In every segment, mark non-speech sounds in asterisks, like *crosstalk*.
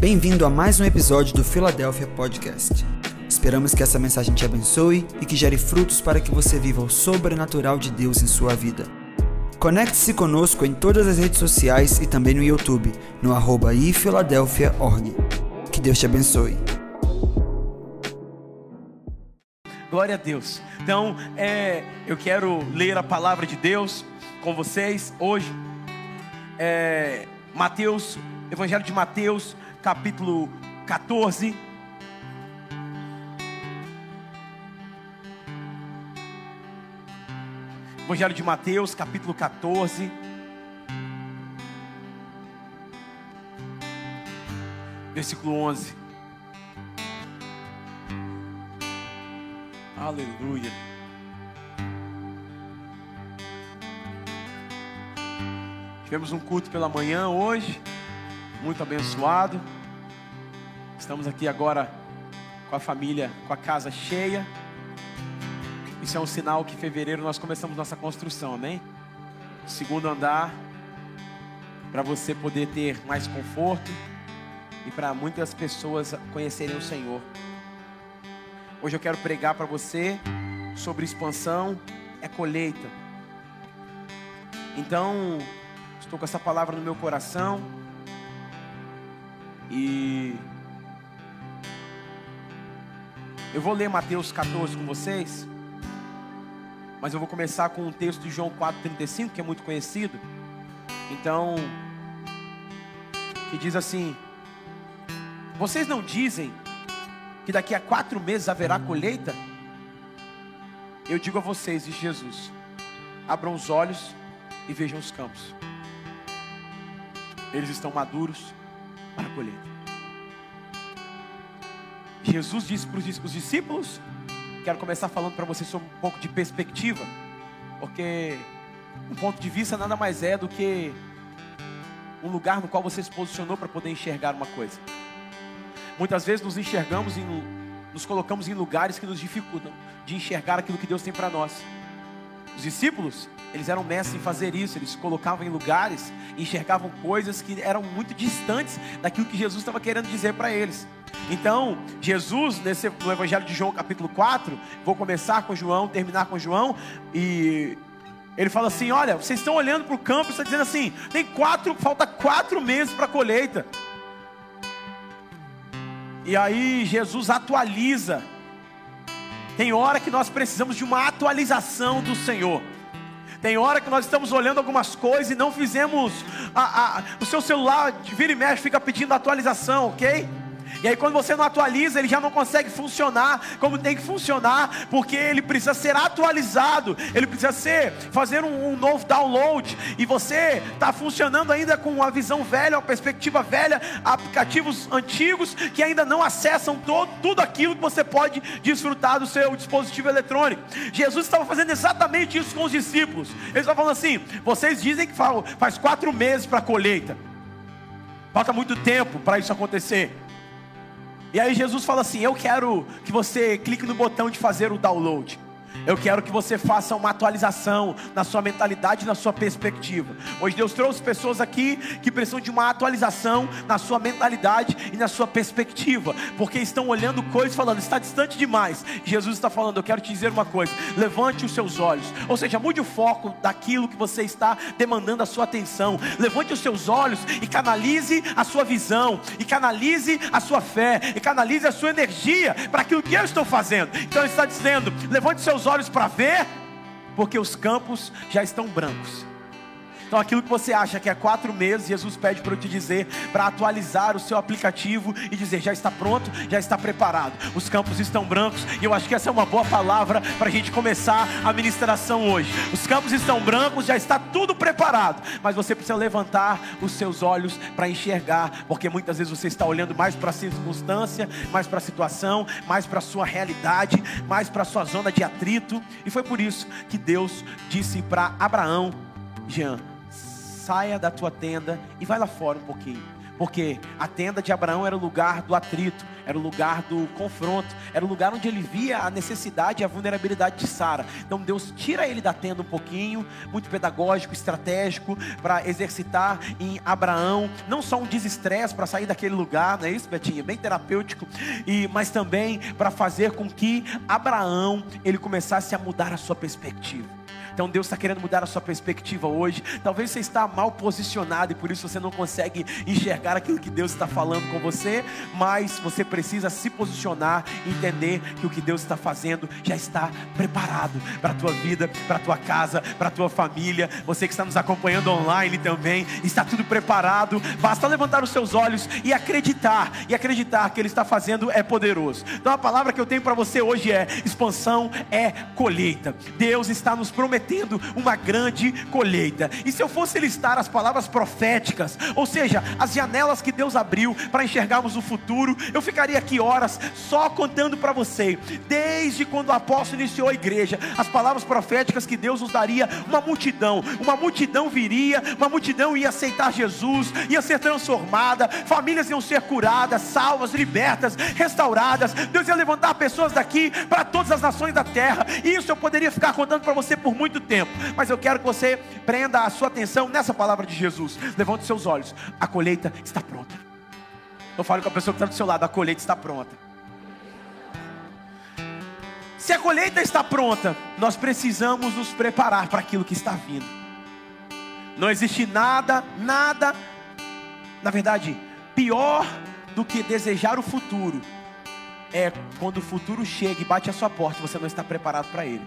Bem-vindo a mais um episódio do Philadelphia Podcast. Esperamos que essa mensagem te abençoe e que gere frutos para que você viva o sobrenatural de Deus em sua vida. Conecte-se conosco em todas as redes sociais e também no YouTube, no arroba ifiladelphia.org. Que Deus te abençoe. Glória a Deus. Então, é, eu quero ler a palavra de Deus com vocês hoje. É, Mateus, Evangelho de Mateus, capítulo 14. Evangelho de Mateus, capítulo 14. Versículo 11. Aleluia. Tivemos um culto pela manhã hoje, muito abençoado. Estamos aqui agora com a família, com a casa cheia. Isso é um sinal que em fevereiro nós começamos nossa construção, amém? Segundo andar, para você poder ter mais conforto e para muitas pessoas conhecerem o Senhor. Hoje eu quero pregar para você sobre expansão é colheita. Então, estou com essa palavra no meu coração e eu vou ler Mateus 14 com vocês, mas eu vou começar com um texto de João 4,35, que é muito conhecido. Então, que diz assim: Vocês não dizem que daqui a quatro meses haverá colheita? Eu digo a vocês, diz Jesus: abram os olhos e vejam os campos, eles estão maduros para a colheita. Jesus disse para os discípulos, quero começar falando para vocês sobre um pouco de perspectiva, porque um ponto de vista nada mais é do que um lugar no qual você se posicionou para poder enxergar uma coisa. Muitas vezes nos enxergamos em, nos colocamos em lugares que nos dificultam de enxergar aquilo que Deus tem para nós. Os discípulos, eles eram mestres em fazer isso, eles se colocavam em lugares, enxergavam coisas que eram muito distantes daquilo que Jesus estava querendo dizer para eles. Então, Jesus, nesse, no Evangelho de João, capítulo 4, vou começar com João, terminar com João, e ele fala assim: Olha, vocês estão olhando para o campo e dizendo assim: tem quatro, falta quatro meses para a colheita. E aí Jesus atualiza. Tem hora que nós precisamos de uma atualização do Senhor. Tem hora que nós estamos olhando algumas coisas e não fizemos. A, a, o seu celular vira e mexe fica pedindo atualização, ok? E aí, quando você não atualiza, ele já não consegue funcionar como tem que funcionar, porque ele precisa ser atualizado, ele precisa ser, fazer um, um novo download. E você está funcionando ainda com uma visão velha, uma perspectiva velha, aplicativos antigos que ainda não acessam todo, tudo aquilo que você pode desfrutar do seu dispositivo eletrônico. Jesus estava fazendo exatamente isso com os discípulos. Ele estava falando assim: vocês dizem que faz quatro meses para a colheita. Falta muito tempo para isso acontecer. E aí Jesus fala assim: Eu quero que você clique no botão de fazer o download. Eu quero que você faça uma atualização na sua mentalidade, na sua perspectiva. Hoje Deus trouxe pessoas aqui que precisam de uma atualização na sua mentalidade e na sua perspectiva, porque estão olhando coisas falando, está distante demais. Jesus está falando, eu quero te dizer uma coisa: levante os seus olhos, ou seja, mude o foco daquilo que você está demandando a sua atenção. Levante os seus olhos e canalize a sua visão, e canalize a sua fé, e canalize a sua energia para aquilo que eu estou fazendo. Então ele está dizendo: levante os seus olhos olhos para ver, porque os campos já estão brancos. Então, aquilo que você acha que é quatro meses, Jesus pede para eu te dizer, para atualizar o seu aplicativo e dizer: já está pronto, já está preparado. Os campos estão brancos e eu acho que essa é uma boa palavra para a gente começar a ministração hoje. Os campos estão brancos, já está tudo preparado, mas você precisa levantar os seus olhos para enxergar, porque muitas vezes você está olhando mais para a circunstância, mais para a situação, mais para a sua realidade, mais para a sua zona de atrito, e foi por isso que Deus disse para Abraão: Jean, saia da tua tenda e vai lá fora um pouquinho. Porque a tenda de Abraão era o lugar do atrito, era o lugar do confronto, era o lugar onde ele via a necessidade e a vulnerabilidade de Sara. Então Deus tira ele da tenda um pouquinho, muito pedagógico, estratégico, para exercitar em Abraão não só um desestresse para sair daquele lugar, não é isso, Betinha? Bem terapêutico, e mas também para fazer com que Abraão ele começasse a mudar a sua perspectiva. Então Deus está querendo mudar a sua perspectiva hoje. Talvez você está mal posicionado e por isso você não consegue enxergar aquilo que Deus está falando com você, mas você precisa se posicionar entender que o que Deus está fazendo já está preparado para a tua vida, para a tua casa, para a tua família. Você que está nos acompanhando online também, está tudo preparado. Basta levantar os seus olhos e acreditar, e acreditar que Ele está fazendo é poderoso. Então a palavra que eu tenho para você hoje é: expansão é colheita. Deus está nos prometendo prometendo uma grande colheita. E se eu fosse listar as palavras proféticas, ou seja, as janelas que Deus abriu para enxergarmos o futuro, eu ficaria aqui horas só contando para você, desde quando o apóstolo iniciou a igreja, as palavras proféticas que Deus nos daria, uma multidão, uma multidão viria, uma multidão ia aceitar Jesus, ia ser transformada, famílias iam ser curadas, salvas, libertas, restauradas. Deus ia levantar pessoas daqui para todas as nações da terra. E isso eu poderia ficar contando para você por muito muito tempo, mas eu quero que você prenda a sua atenção nessa palavra de Jesus. Levante seus olhos, a colheita está pronta. Eu falo com a pessoa que está do seu lado, a colheita está pronta. Se a colheita está pronta, nós precisamos nos preparar para aquilo que está vindo. Não existe nada, nada, na verdade, pior do que desejar o futuro é quando o futuro chega e bate a sua porta você não está preparado para ele.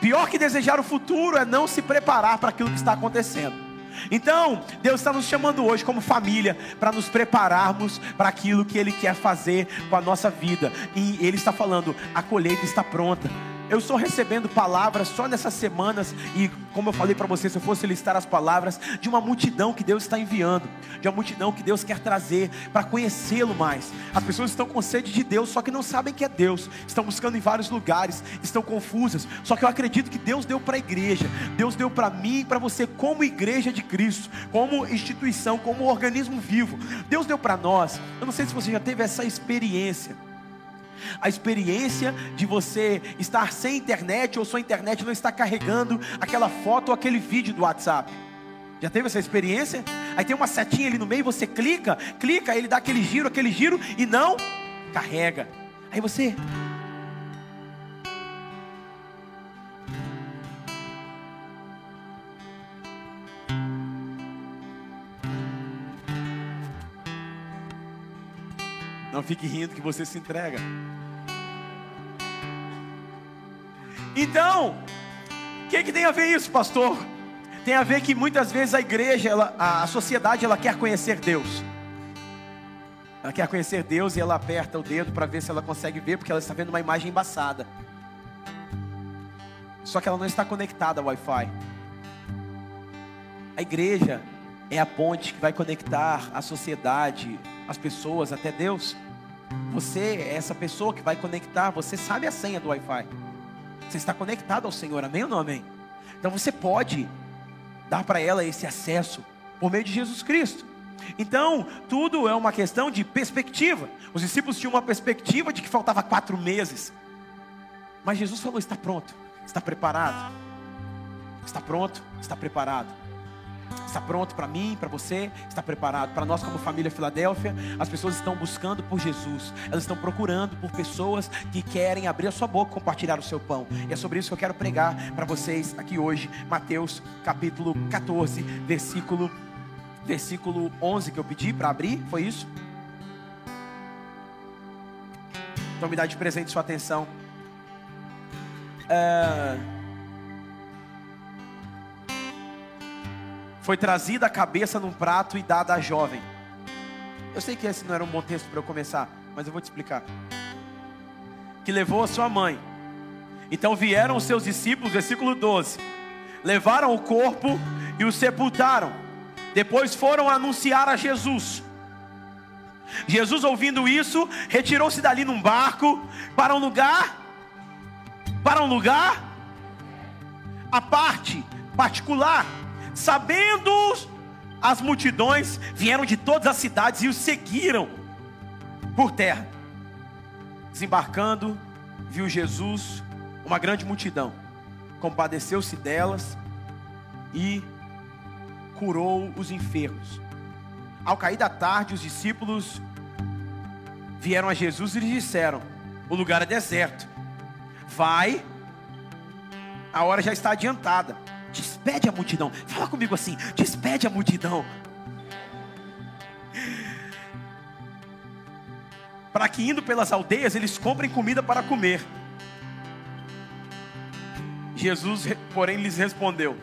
Pior que desejar o futuro é não se preparar para aquilo que está acontecendo. Então, Deus está nos chamando hoje como família para nos prepararmos para aquilo que Ele quer fazer com a nossa vida. E Ele está falando: a colheita está pronta. Eu estou recebendo palavras só nessas semanas, e como eu falei para você, se eu fosse listar as palavras, de uma multidão que Deus está enviando, de uma multidão que Deus quer trazer para conhecê-lo mais. As pessoas estão com sede de Deus, só que não sabem que é Deus, estão buscando em vários lugares, estão confusas. Só que eu acredito que Deus deu para a igreja, Deus deu para mim e para você, como igreja de Cristo, como instituição, como organismo vivo. Deus deu para nós. Eu não sei se você já teve essa experiência a experiência de você estar sem internet ou sua internet não está carregando aquela foto ou aquele vídeo do WhatsApp. Já teve essa experiência? Aí tem uma setinha ali no meio, você clica, clica, ele dá aquele giro, aquele giro e não carrega. Aí você Não fique rindo que você se entrega. Então, o que, que tem a ver isso, pastor? Tem a ver que muitas vezes a igreja, ela, a sociedade, ela quer conhecer Deus. Ela quer conhecer Deus e ela aperta o dedo para ver se ela consegue ver, porque ela está vendo uma imagem embaçada. Só que ela não está conectada ao Wi-Fi. A igreja é a ponte que vai conectar a sociedade, as pessoas até Deus. Você é essa pessoa que vai conectar, você sabe a senha do Wi-Fi. Você está conectado ao Senhor, amém ou não amém? Então você pode dar para ela esse acesso por meio de Jesus Cristo. Então, tudo é uma questão de perspectiva. Os discípulos tinham uma perspectiva de que faltava quatro meses. Mas Jesus falou: está pronto, está preparado. Está pronto, está preparado. Está pronto para mim, para você? Está preparado? Para nós, como família Filadélfia, as pessoas estão buscando por Jesus, elas estão procurando por pessoas que querem abrir a sua boca compartilhar o seu pão. E é sobre isso que eu quero pregar para vocês aqui hoje, Mateus capítulo 14, versículo, versículo 11 que eu pedi para abrir, foi isso? Então me dá de presente sua atenção. É... Foi trazida a cabeça num prato e dada à jovem. Eu sei que esse não era um bom texto para eu começar, mas eu vou te explicar. Que levou a sua mãe. Então vieram os seus discípulos, versículo 12. Levaram o corpo e o sepultaram. Depois foram anunciar a Jesus. Jesus, ouvindo isso, retirou-se dali num barco para um lugar, para um lugar à parte, particular sabendo as multidões vieram de todas as cidades e o seguiram por terra. Desembarcando, viu Jesus, uma grande multidão, compadeceu-se delas e curou os enfermos. Ao cair da tarde, os discípulos vieram a Jesus e lhe disseram: O lugar é deserto. Vai, a hora já está adiantada. Despede a multidão. Fala comigo assim: despede a multidão. Para que indo pelas aldeias eles comprem comida para comer. Jesus, porém, lhes respondeu: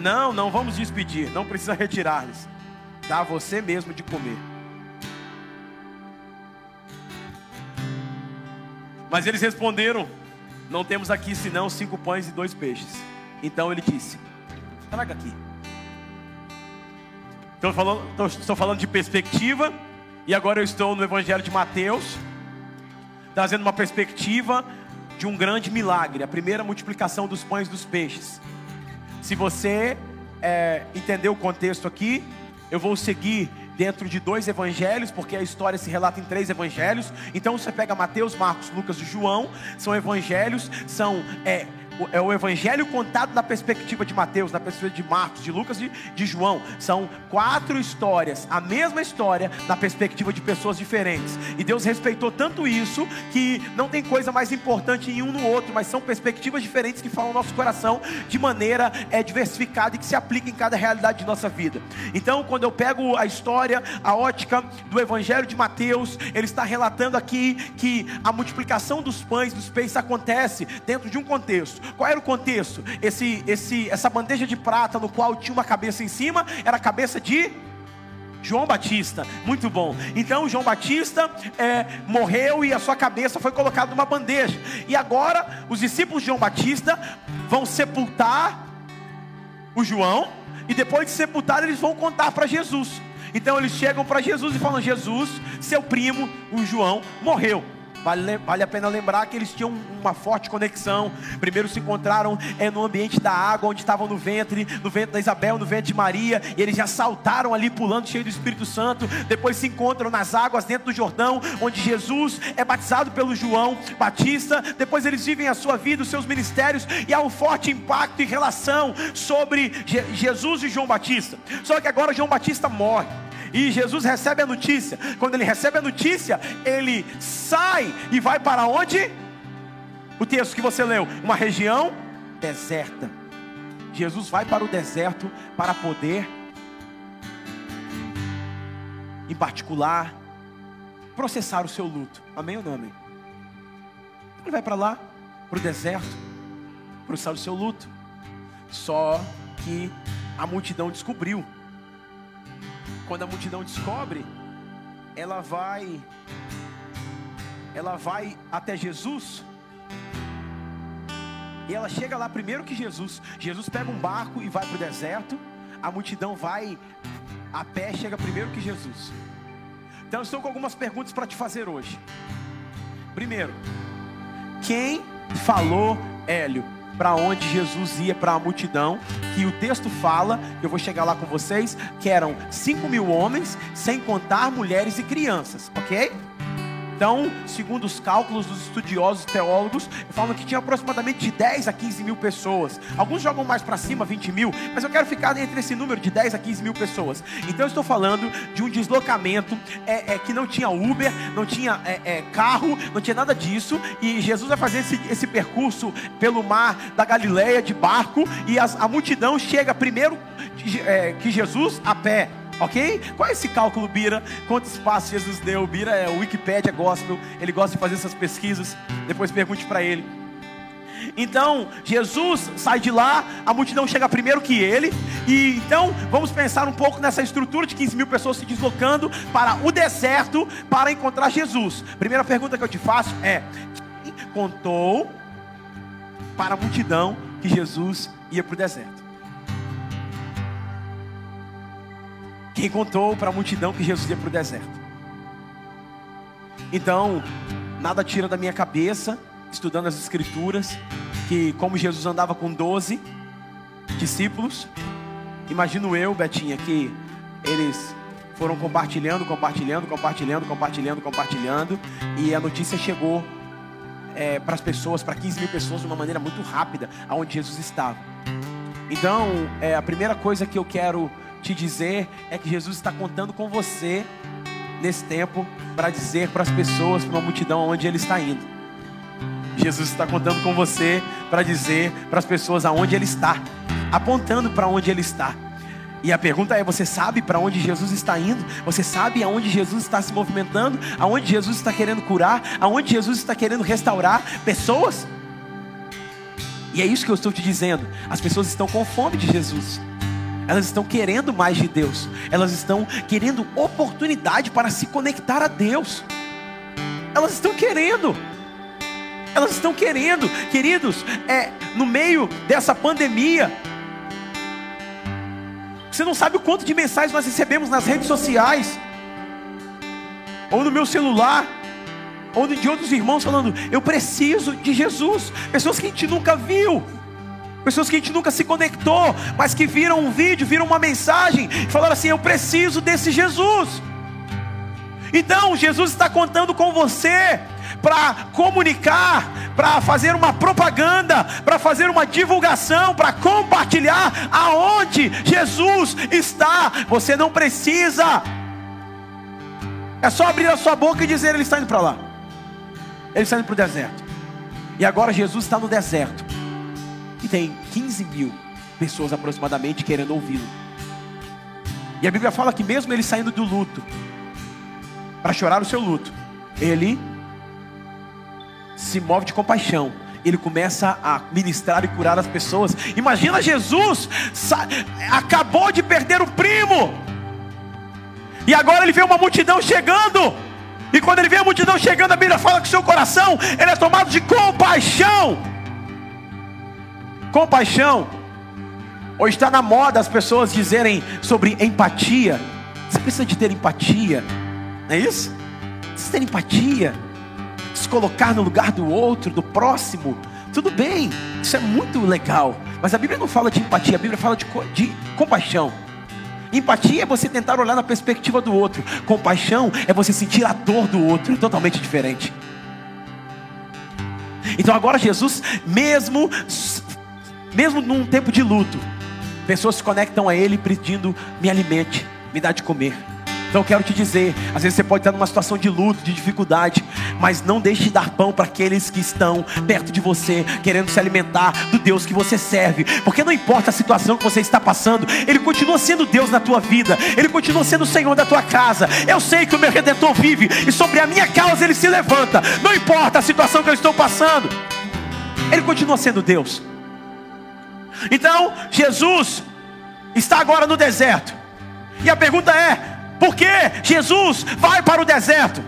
Não, não vamos despedir, não precisa retirar-lhes. Dá você mesmo de comer. Mas eles responderam: Não temos aqui senão cinco pães e dois peixes. Então ele disse: Traga aqui. Estou falando, estou falando de perspectiva, e agora eu estou no Evangelho de Mateus, trazendo uma perspectiva de um grande milagre, a primeira multiplicação dos pães dos peixes. Se você é, entender o contexto aqui, eu vou seguir dentro de dois evangelhos, porque a história se relata em três evangelhos. Então você pega Mateus, Marcos, Lucas e João, são evangelhos, são é, é o evangelho contado na perspectiva de Mateus, na perspectiva de Marcos, de Lucas e de João. São quatro histórias, a mesma história, na perspectiva de pessoas diferentes. E Deus respeitou tanto isso que não tem coisa mais importante em um no outro, mas são perspectivas diferentes que falam no nosso coração de maneira é, diversificada e que se aplica em cada realidade de nossa vida. Então, quando eu pego a história, a ótica do evangelho de Mateus, ele está relatando aqui que a multiplicação dos pães, dos peixes acontece dentro de um contexto. Qual era o contexto? Esse, esse, essa bandeja de prata no qual tinha uma cabeça em cima era a cabeça de João Batista, muito bom. Então João Batista é, morreu e a sua cabeça foi colocada numa bandeja. E agora os discípulos de João Batista vão sepultar o João e depois de sepultar eles vão contar para Jesus. Então eles chegam para Jesus e falam: Jesus, seu primo, o João, morreu. Vale, vale a pena lembrar que eles tinham uma forte conexão. Primeiro se encontraram é, no ambiente da água, onde estavam no ventre, no ventre da Isabel, no ventre de Maria, e eles já saltaram ali pulando, cheio do Espírito Santo. Depois se encontram nas águas dentro do Jordão, onde Jesus é batizado pelo João Batista. Depois eles vivem a sua vida, os seus ministérios, e há um forte impacto em relação sobre Je Jesus e João Batista. Só que agora João Batista morre. E Jesus recebe a notícia. Quando ele recebe a notícia, ele sai e vai para onde? O texto que você leu, uma região deserta. Jesus vai para o deserto para poder, em particular, processar o seu luto. Amém ou não amém? Ele vai para lá, para o deserto, processar o seu luto. Só que a multidão descobriu quando a multidão descobre, ela vai ela vai até Jesus. E ela chega lá primeiro que Jesus. Jesus pega um barco e vai para o deserto. A multidão vai a pé, chega primeiro que Jesus. Então eu estou com algumas perguntas para te fazer hoje. Primeiro, quem falou Hélio? Para onde Jesus ia para a multidão, que o texto fala, eu vou chegar lá com vocês, que eram 5 mil homens, sem contar mulheres e crianças, ok? Então, segundo os cálculos dos estudiosos teólogos, falam que tinha aproximadamente de 10 a 15 mil pessoas. Alguns jogam mais para cima, 20 mil, mas eu quero ficar entre esse número de 10 a 15 mil pessoas. Então, eu estou falando de um deslocamento é, é, que não tinha Uber, não tinha é, é carro, não tinha nada disso. E Jesus vai fazer esse, esse percurso pelo mar da Galileia de barco, e as, a multidão chega primeiro é, que Jesus a pé Ok? Qual é esse cálculo, Bira? Quanto espaço Jesus deu? Bira é o Wikipedia Gospel, ele gosta de fazer essas pesquisas. Depois pergunte para ele. Então, Jesus sai de lá, a multidão chega primeiro que ele, e então vamos pensar um pouco nessa estrutura de 15 mil pessoas se deslocando para o deserto para encontrar Jesus. Primeira pergunta que eu te faço é: quem contou para a multidão que Jesus ia para o deserto? Quem contou para a multidão que Jesus ia para o deserto? Então, nada tira da minha cabeça, estudando as Escrituras, que como Jesus andava com 12 discípulos, imagino eu, Betinha, que eles foram compartilhando, compartilhando, compartilhando, compartilhando, compartilhando, e a notícia chegou é, para as pessoas, para 15 mil pessoas, de uma maneira muito rápida, aonde Jesus estava. Então, é, a primeira coisa que eu quero te dizer é que Jesus está contando com você nesse tempo para dizer para as pessoas, para uma multidão aonde ele está indo. Jesus está contando com você para dizer para as pessoas aonde ele está, apontando para onde ele está. E a pergunta é: você sabe para onde Jesus está indo? Você sabe aonde Jesus está se movimentando? Aonde Jesus está querendo curar? Aonde Jesus está querendo restaurar pessoas? E é isso que eu estou te dizendo. As pessoas estão com fome de Jesus. Elas estão querendo mais de Deus. Elas estão querendo oportunidade para se conectar a Deus. Elas estão querendo. Elas estão querendo, queridos, é no meio dessa pandemia, você não sabe o quanto de mensagens nós recebemos nas redes sociais, ou no meu celular, ou de outros irmãos falando: Eu preciso de Jesus. Pessoas que a gente nunca viu, pessoas que a gente nunca se conectou, mas que viram um vídeo, viram uma mensagem e falaram assim: Eu preciso desse Jesus. Então, Jesus está contando com você para comunicar, para fazer uma propaganda, para fazer uma divulgação, para compartilhar aonde Jesus está. Você não precisa. É só abrir a sua boca e dizer: Ele está indo para lá. Ele está indo para o deserto. E agora Jesus está no deserto. E tem 15 mil pessoas aproximadamente querendo ouvi-lo. E a Bíblia fala que mesmo ele saindo do luto, para chorar o seu luto, ele se move de compaixão. Ele começa a ministrar e curar as pessoas. Imagina Jesus acabou de perder o primo. E agora ele vê uma multidão chegando. E quando ele vê a multidão chegando, a Bíblia fala que seu coração ele é tomado de compaixão. Compaixão. Hoje está na moda as pessoas dizerem sobre empatia. Você precisa de ter empatia, não é isso? Precisa ter empatia se colocar no lugar do outro, do próximo. Tudo bem, isso é muito legal. Mas a Bíblia não fala de empatia, a Bíblia fala de, de compaixão. Empatia é você tentar olhar na perspectiva do outro. Compaixão é você sentir a dor do outro. É totalmente diferente. Então agora Jesus, mesmo mesmo num tempo de luto, pessoas se conectam a Ele pedindo: me alimente, me dá de comer. Então quero te dizer, às vezes você pode estar numa situação de luto, de dificuldade, mas não deixe de dar pão para aqueles que estão perto de você, querendo se alimentar do Deus que você serve. Porque não importa a situação que você está passando, Ele continua sendo Deus na tua vida, Ele continua sendo o Senhor da tua casa. Eu sei que o meu Redentor vive e sobre a minha causa Ele se levanta. Não importa a situação que eu estou passando, Ele continua sendo Deus. Então, Jesus está agora no deserto. E a pergunta é: por que Jesus vai para o deserto?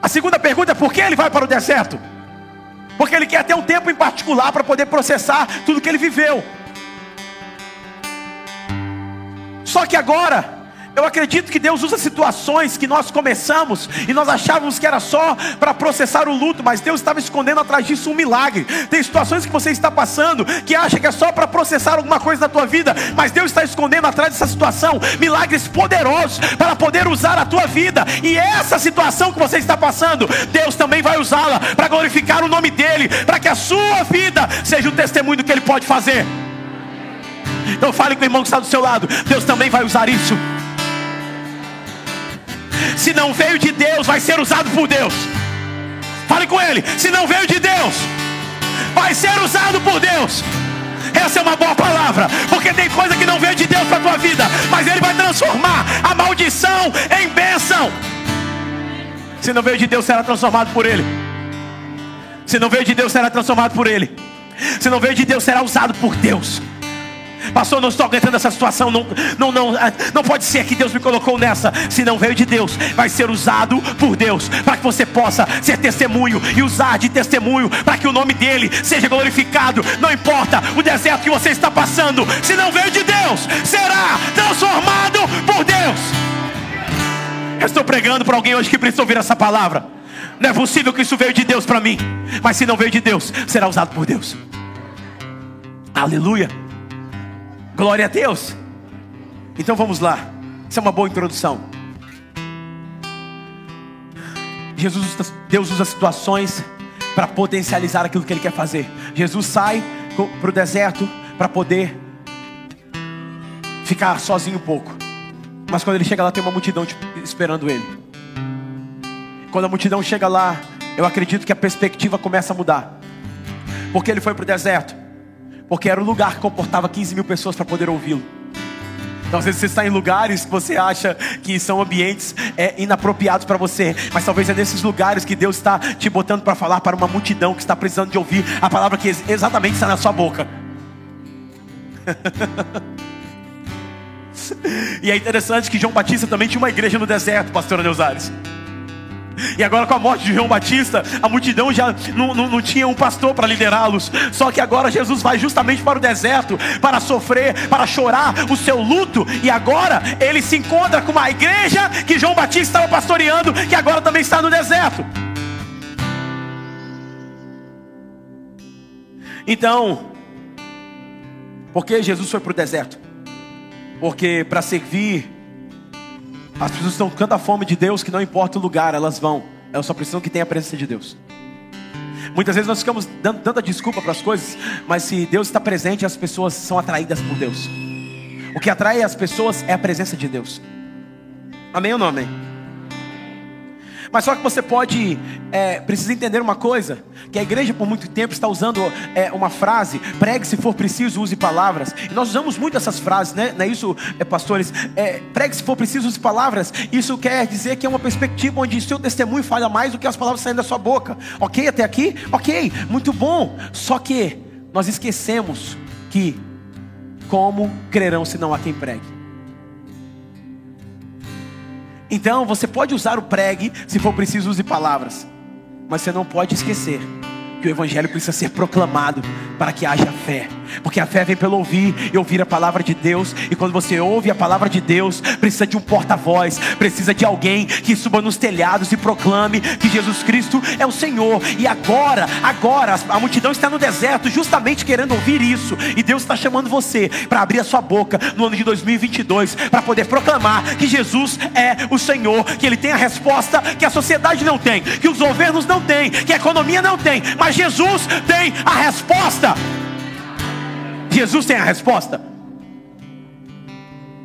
A segunda pergunta é: por que ele vai para o deserto? Porque ele quer ter um tempo em particular para poder processar tudo que ele viveu. Só que agora, eu acredito que Deus usa situações que nós começamos e nós achávamos que era só para processar o luto, mas Deus estava escondendo atrás disso um milagre. Tem situações que você está passando que acha que é só para processar alguma coisa na tua vida, mas Deus está escondendo atrás dessa situação milagres poderosos para poder usar a tua vida. E essa situação que você está passando, Deus também vai usá-la para glorificar o nome dele, para que a sua vida seja o testemunho do que ele pode fazer. Então fale com o irmão que está do seu lado. Deus também vai usar isso se não veio de Deus, vai ser usado por Deus. Fale com ele. Se não veio de Deus, vai ser usado por Deus. Essa é uma boa palavra, porque tem coisa que não veio de Deus para a tua vida, mas Ele vai transformar a maldição em bênção. Se não veio de Deus, será transformado por Ele. Se não veio de Deus, será transformado por Ele. Se não veio de Deus, será usado por Deus. Pastor, não estou aguentando essa situação. Não, não, não, ah, não pode ser que Deus me colocou nessa. Se não veio de Deus, vai ser usado por Deus para que você possa ser testemunho e usar de testemunho para que o nome dele seja glorificado. Não importa o deserto que você está passando. Se não veio de Deus, será transformado por Deus. Eu estou pregando para alguém hoje que precisa ouvir essa palavra. Não é possível que isso veio de Deus para mim. Mas se não veio de Deus, será usado por Deus. Aleluia. Glória a Deus. Então vamos lá. Isso é uma boa introdução. Jesus, Deus usa situações para potencializar aquilo que Ele quer fazer. Jesus sai para o deserto para poder ficar sozinho um pouco. Mas quando ele chega lá, tem uma multidão esperando ele. Quando a multidão chega lá, eu acredito que a perspectiva começa a mudar. Porque ele foi para o deserto? Porque era o lugar que comportava 15 mil pessoas para poder ouvi-lo. Então, às vezes você está em lugares que você acha que são ambientes é, inapropriados para você, mas talvez é nesses lugares que Deus está te botando para falar para uma multidão que está precisando de ouvir a palavra que exatamente está na sua boca. *laughs* e é interessante que João Batista também tinha uma igreja no deserto, pastor Neuzares. E agora, com a morte de João Batista, a multidão já não, não, não tinha um pastor para liderá-los. Só que agora Jesus vai justamente para o deserto para sofrer, para chorar o seu luto. E agora ele se encontra com uma igreja que João Batista estava pastoreando, que agora também está no deserto. Então, por que Jesus foi para o deserto? Porque para servir as pessoas estão com tanta fome de Deus que não importa o lugar, elas vão. Elas só precisam que tenha a presença de Deus. Muitas vezes nós ficamos dando tanta desculpa para as coisas, mas se Deus está presente, as pessoas são atraídas por Deus. O que atrai as pessoas é a presença de Deus. Amém ou não amém? Mas só que você pode, é, precisa entender uma coisa: que a igreja por muito tempo está usando é, uma frase, pregue se for preciso, use palavras. E nós usamos muito essas frases, né? Não é isso, é, pastores? É, pregue se for preciso, use palavras. Isso quer dizer que é uma perspectiva onde seu testemunho falha mais do que as palavras saindo da sua boca. Ok, até aqui? Ok, muito bom. Só que nós esquecemos que como crerão se não há quem pregue? Então você pode usar o pregue, se for preciso, use palavras, mas você não pode esquecer que o Evangelho precisa ser proclamado para que haja fé. Porque a fé vem pelo ouvir e ouvir a palavra de Deus. E quando você ouve a palavra de Deus, precisa de um porta-voz, precisa de alguém que suba nos telhados e proclame que Jesus Cristo é o Senhor. E agora, agora, a multidão está no deserto justamente querendo ouvir isso. E Deus está chamando você para abrir a sua boca no ano de 2022 para poder proclamar que Jesus é o Senhor, que Ele tem a resposta que a sociedade não tem, que os governos não têm, que a economia não tem, mas Jesus tem a resposta. Jesus tem a resposta.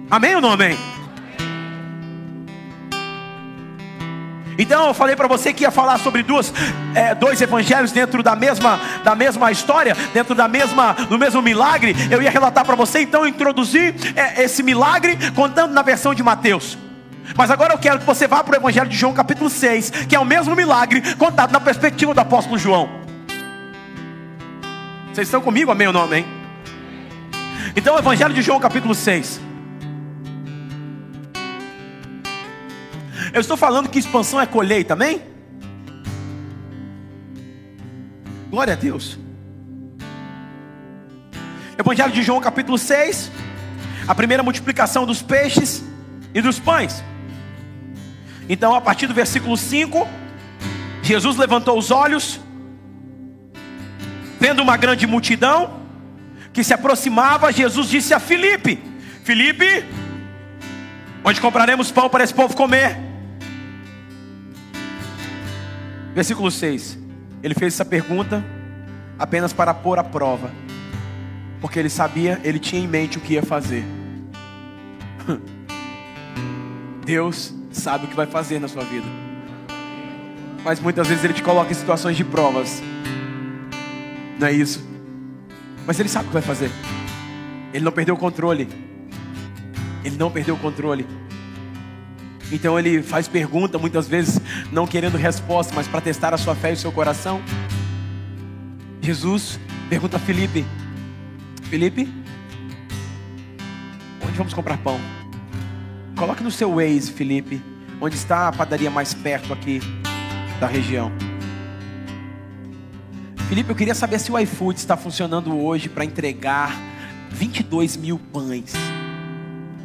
Amém ou não amém? Então eu falei para você que ia falar sobre duas, é, dois evangelhos dentro da mesma, da mesma história, dentro da mesma, do mesmo milagre. Eu ia relatar para você, então eu introduzi é, esse milagre contando na versão de Mateus. Mas agora eu quero que você vá para o Evangelho de João, capítulo 6, que é o mesmo milagre contado na perspectiva do apóstolo João. Vocês estão comigo, amém ou não amém? Então, o Evangelho de João, capítulo 6. Eu estou falando que expansão é colheita, amém? Glória a Deus. Evangelho de João, capítulo 6. A primeira multiplicação dos peixes e dos pães. Então, a partir do versículo 5, Jesus levantou os olhos Vendo uma grande multidão que se aproximava, Jesus disse a Filipe: Filipe, onde compraremos pão para esse povo comer? Versículo 6. Ele fez essa pergunta apenas para pôr à prova, porque ele sabia, ele tinha em mente o que ia fazer. *laughs* Deus sabe o que vai fazer na sua vida, mas muitas vezes ele te coloca em situações de provas não é isso. Mas ele sabe o que vai fazer. Ele não perdeu o controle. Ele não perdeu o controle. Então ele faz pergunta, muitas vezes não querendo resposta, mas para testar a sua fé e o seu coração. Jesus pergunta a Felipe: Felipe, onde vamos comprar pão? Coloque no seu Waze, Felipe, onde está a padaria mais perto aqui da região. Felipe, eu queria saber se o iFood está funcionando hoje para entregar 22 mil pães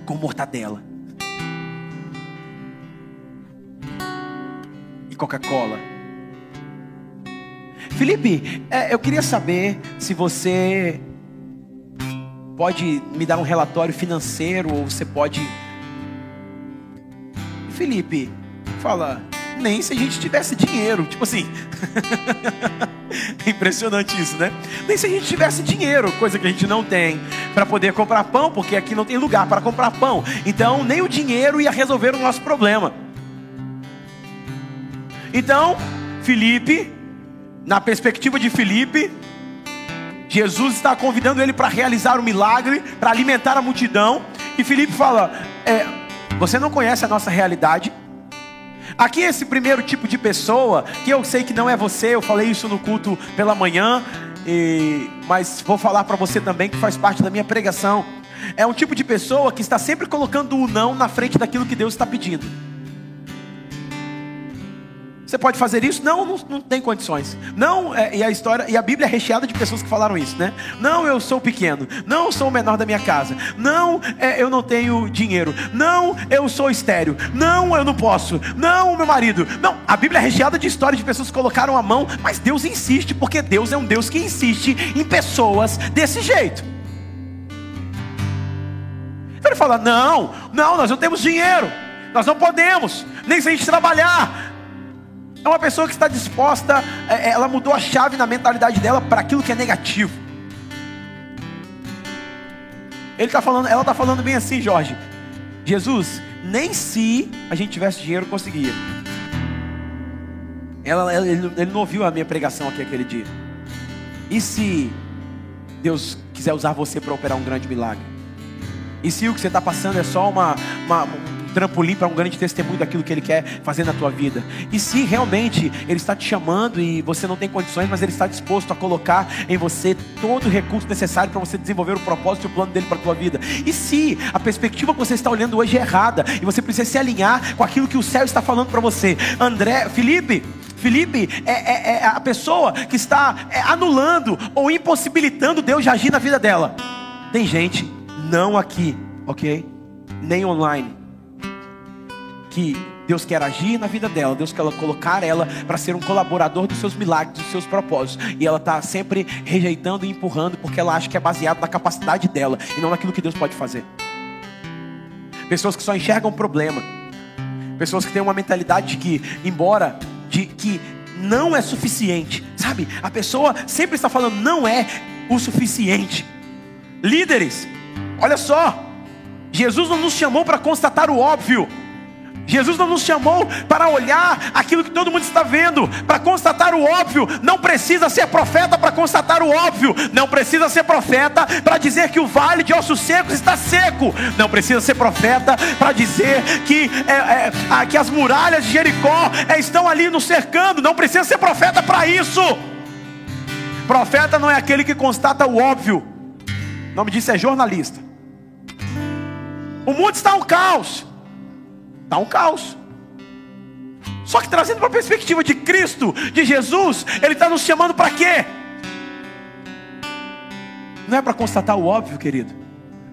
com mortadela e Coca-Cola. Felipe, é, eu queria saber se você pode me dar um relatório financeiro ou você pode. Felipe, fala, nem se a gente tivesse dinheiro. Tipo assim. *laughs* é *laughs* impressionante isso, né? Nem se a gente tivesse dinheiro, coisa que a gente não tem, para poder comprar pão, porque aqui não tem lugar para comprar pão. Então, nem o dinheiro ia resolver o nosso problema. Então, Felipe, na perspectiva de Felipe, Jesus está convidando ele para realizar um milagre, para alimentar a multidão. E Felipe fala: é, Você não conhece a nossa realidade? Aqui esse primeiro tipo de pessoa, que eu sei que não é você, eu falei isso no culto pela manhã, e, mas vou falar para você também que faz parte da minha pregação. É um tipo de pessoa que está sempre colocando o não na frente daquilo que Deus está pedindo. Você pode fazer isso? Não, não, não tem condições. Não, é, e a história, e a Bíblia é recheada de pessoas que falaram isso, né? Não, eu sou pequeno. Não, sou o menor da minha casa. Não, é, eu não tenho dinheiro. Não, eu sou estéreo. Não, eu não posso. Não, meu marido. Não, a Bíblia é recheada de histórias de pessoas que colocaram a mão, mas Deus insiste, porque Deus é um Deus que insiste em pessoas desse jeito. Então ele fala: não, não, nós não temos dinheiro. Nós não podemos, nem se a gente trabalhar, é uma pessoa que está disposta, é, é, ela mudou a chave na mentalidade dela para aquilo que é negativo. Ele tá falando, ela está falando bem assim, Jorge. Jesus, nem se a gente tivesse dinheiro conseguia. Ela, ele, ele não ouviu a minha pregação aqui aquele dia. E se Deus quiser usar você para operar um grande milagre? E se o que você está passando é só uma, uma trampolim para um grande testemunho daquilo que Ele quer fazer na tua vida. E se realmente Ele está te chamando e você não tem condições, mas Ele está disposto a colocar em você todo o recurso necessário para você desenvolver o propósito e o plano dele para a tua vida. E se a perspectiva que você está olhando hoje é errada e você precisa se alinhar com aquilo que o céu está falando para você, André, Felipe. Felipe é, é, é, a pessoa que está é, anulando ou impossibilitando Deus de agir na vida dela. Tem gente, não aqui, ok? Nem online, que Deus quer agir na vida dela, Deus quer colocar ela para ser um colaborador dos seus milagres, dos seus propósitos. E ela está sempre rejeitando e empurrando porque ela acha que é baseado na capacidade dela e não naquilo que Deus pode fazer. Pessoas que só enxergam o problema, pessoas que têm uma mentalidade de que, embora de que não é suficiente, sabe? A pessoa sempre está falando não é o suficiente. Líderes, olha só, Jesus não nos chamou para constatar o óbvio. Jesus não nos chamou para olhar aquilo que todo mundo está vendo, para constatar o óbvio. Não precisa ser profeta para constatar o óbvio. Não precisa ser profeta para dizer que o vale de ossos secos está seco. Não precisa ser profeta para dizer que, é, é, que as muralhas de Jericó é, estão ali nos cercando. Não precisa ser profeta para isso. Profeta não é aquele que constata o óbvio. O nome disso é jornalista. O mundo está um caos. Está um caos. Só que trazendo para a perspectiva de Cristo, de Jesus, Ele está nos chamando para quê? Não é para constatar o óbvio, querido,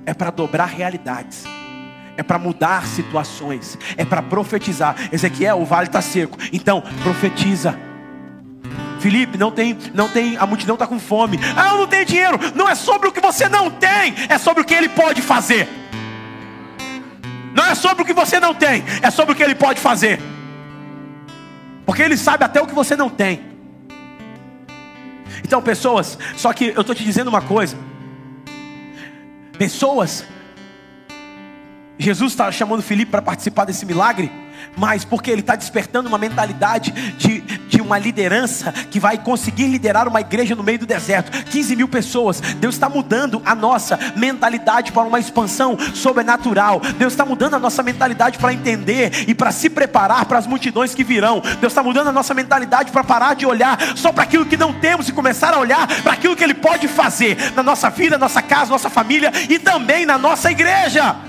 é para dobrar realidades, é para mudar situações, é para profetizar. Ezequiel, o vale está seco, então profetiza. Felipe, não tem, não tem, a multidão está com fome. Ah, eu não tenho dinheiro. Não é sobre o que você não tem, é sobre o que ele pode fazer. Não é sobre o que você não tem, é sobre o que Ele pode fazer. Porque Ele sabe até o que você não tem. Então, pessoas, só que eu estou te dizendo uma coisa. Pessoas, Jesus está chamando Felipe para participar desse milagre mas porque ele está despertando uma mentalidade de, de uma liderança que vai conseguir liderar uma igreja no meio do deserto 15 mil pessoas. Deus está mudando a nossa mentalidade para uma expansão sobrenatural. Deus está mudando a nossa mentalidade para entender e para se preparar para as multidões que virão. Deus está mudando a nossa mentalidade para parar de olhar só para aquilo que não temos e começar a olhar para aquilo que Ele pode fazer na nossa vida, nossa casa, nossa família e também na nossa igreja.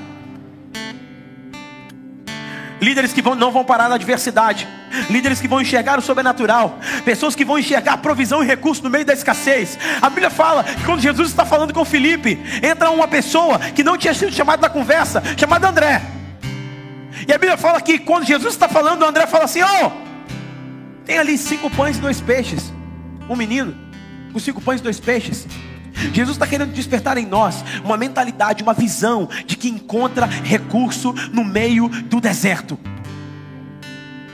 Líderes que vão, não vão parar na adversidade. Líderes que vão enxergar o sobrenatural. Pessoas que vão enxergar provisão e recurso no meio da escassez. A Bíblia fala que quando Jesus está falando com Felipe, entra uma pessoa que não tinha sido chamada na conversa, chamada André. E a Bíblia fala que quando Jesus está falando, André fala assim: Oh, tem ali cinco pães e dois peixes. Um menino com cinco pães e dois peixes. Jesus está querendo despertar em nós uma mentalidade, uma visão de que encontra recurso no meio do deserto.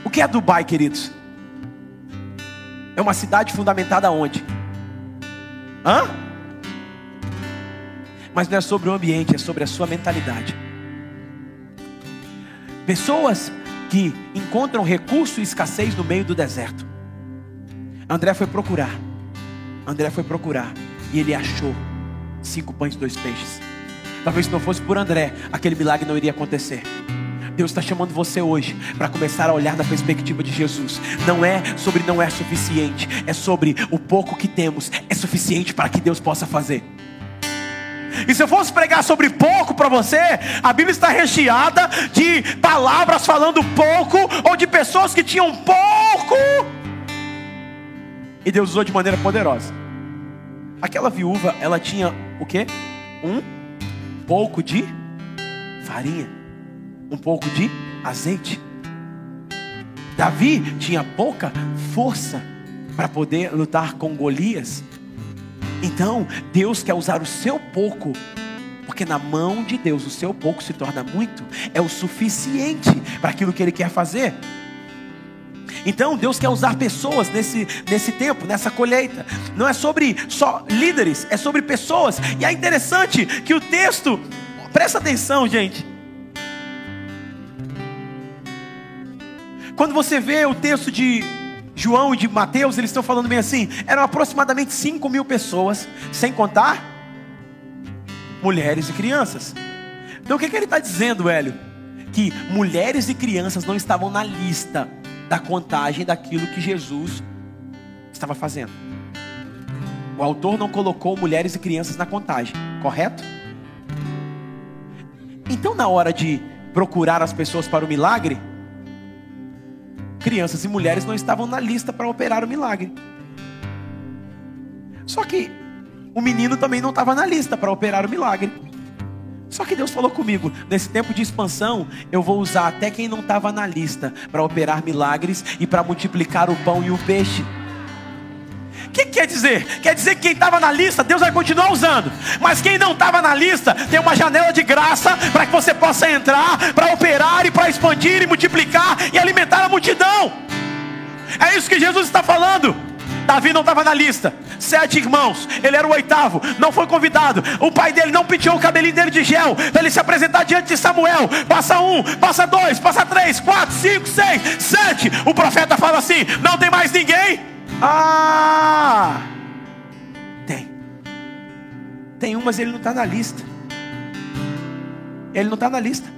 O que é Dubai, queridos? É uma cidade fundamentada onde? Hã? Mas não é sobre o ambiente, é sobre a sua mentalidade. Pessoas que encontram recurso e escassez no meio do deserto. André foi procurar. André foi procurar. E ele achou cinco pães e dois peixes. Talvez se não fosse por André, aquele milagre não iria acontecer. Deus está chamando você hoje para começar a olhar na perspectiva de Jesus. Não é sobre não é suficiente, é sobre o pouco que temos é suficiente para que Deus possa fazer. E se eu fosse pregar sobre pouco para você, a Bíblia está recheada de palavras falando pouco ou de pessoas que tinham pouco. E Deus usou de maneira poderosa. Aquela viúva, ela tinha o quê? Um pouco de farinha, um pouco de azeite. Davi tinha pouca força para poder lutar com Golias. Então, Deus quer usar o seu pouco, porque na mão de Deus o seu pouco se torna muito, é o suficiente para aquilo que Ele quer fazer. Então Deus quer usar pessoas nesse, nesse tempo, nessa colheita. Não é sobre só líderes, é sobre pessoas. E é interessante que o texto, presta atenção, gente. Quando você vê o texto de João e de Mateus, eles estão falando bem assim: eram aproximadamente 5 mil pessoas, sem contar mulheres e crianças. Então o que, que ele está dizendo, Hélio? Que mulheres e crianças não estavam na lista da contagem daquilo que Jesus estava fazendo. O autor não colocou mulheres e crianças na contagem, correto? Então, na hora de procurar as pessoas para o milagre, crianças e mulheres não estavam na lista para operar o milagre. Só que o menino também não estava na lista para operar o milagre. Só que Deus falou comigo: nesse tempo de expansão, eu vou usar até quem não estava na lista para operar milagres e para multiplicar o pão e o peixe. O que quer dizer? Quer dizer que quem estava na lista, Deus vai continuar usando. Mas quem não estava na lista, tem uma janela de graça para que você possa entrar, para operar e para expandir e multiplicar e alimentar a multidão. É isso que Jesus está falando. Davi não estava na lista. Sete irmãos, ele era o oitavo, não foi convidado. O pai dele não pediu o cabelinho dele de gel para ele se apresentar diante de Samuel. Passa um, passa dois, passa três, quatro, cinco, seis, sete. O profeta fala assim: não tem mais ninguém. Ah, tem, tem um, mas ele não está na lista. Ele não está na lista.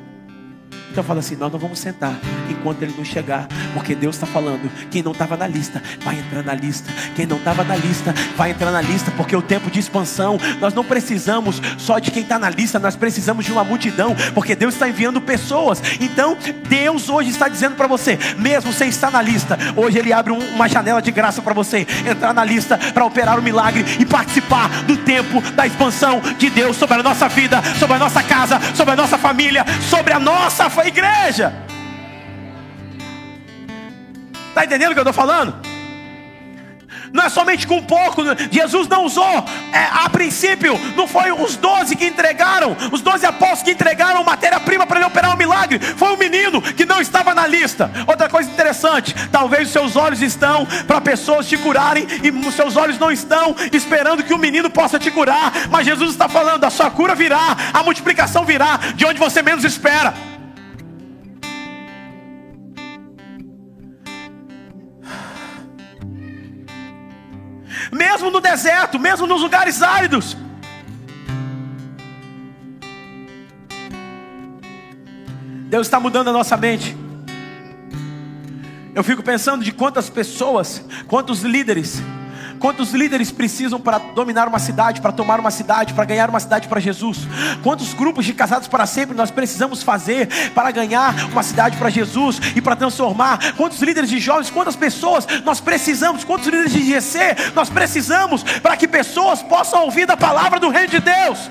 Então fala assim: nós não vamos sentar enquanto ele não chegar, porque Deus está falando. Quem não estava na lista vai entrar na lista. Quem não estava na lista vai entrar na lista, porque o tempo de expansão nós não precisamos só de quem está na lista, nós precisamos de uma multidão, porque Deus está enviando pessoas. Então Deus hoje está dizendo para você, mesmo sem estar na lista, hoje Ele abre uma janela de graça para você entrar na lista para operar o milagre e participar do tempo da expansão de Deus sobre a nossa vida, sobre a nossa casa, sobre a nossa família, sobre a nossa família igreja. Está entendendo o que eu estou falando? Não é somente com pouco, Jesus não usou, é, a princípio, não foi os doze que entregaram, os doze apóstolos que entregaram matéria-prima para ele operar um milagre, foi um menino que não estava na lista. Outra coisa interessante, talvez os seus olhos estão para pessoas te curarem, e os seus olhos não estão esperando que o menino possa te curar, mas Jesus está falando: a sua cura virá, a multiplicação virá, de onde você menos espera. Mesmo no deserto, mesmo nos lugares áridos. Deus está mudando a nossa mente. Eu fico pensando de quantas pessoas, quantos líderes Quantos líderes precisam para dominar uma cidade, para tomar uma cidade, para ganhar uma cidade para Jesus? Quantos grupos de casados para sempre nós precisamos fazer para ganhar uma cidade para Jesus e para transformar? Quantos líderes de jovens, quantas pessoas nós precisamos? Quantos líderes de GC nós precisamos para que pessoas possam ouvir da palavra do Reino de Deus?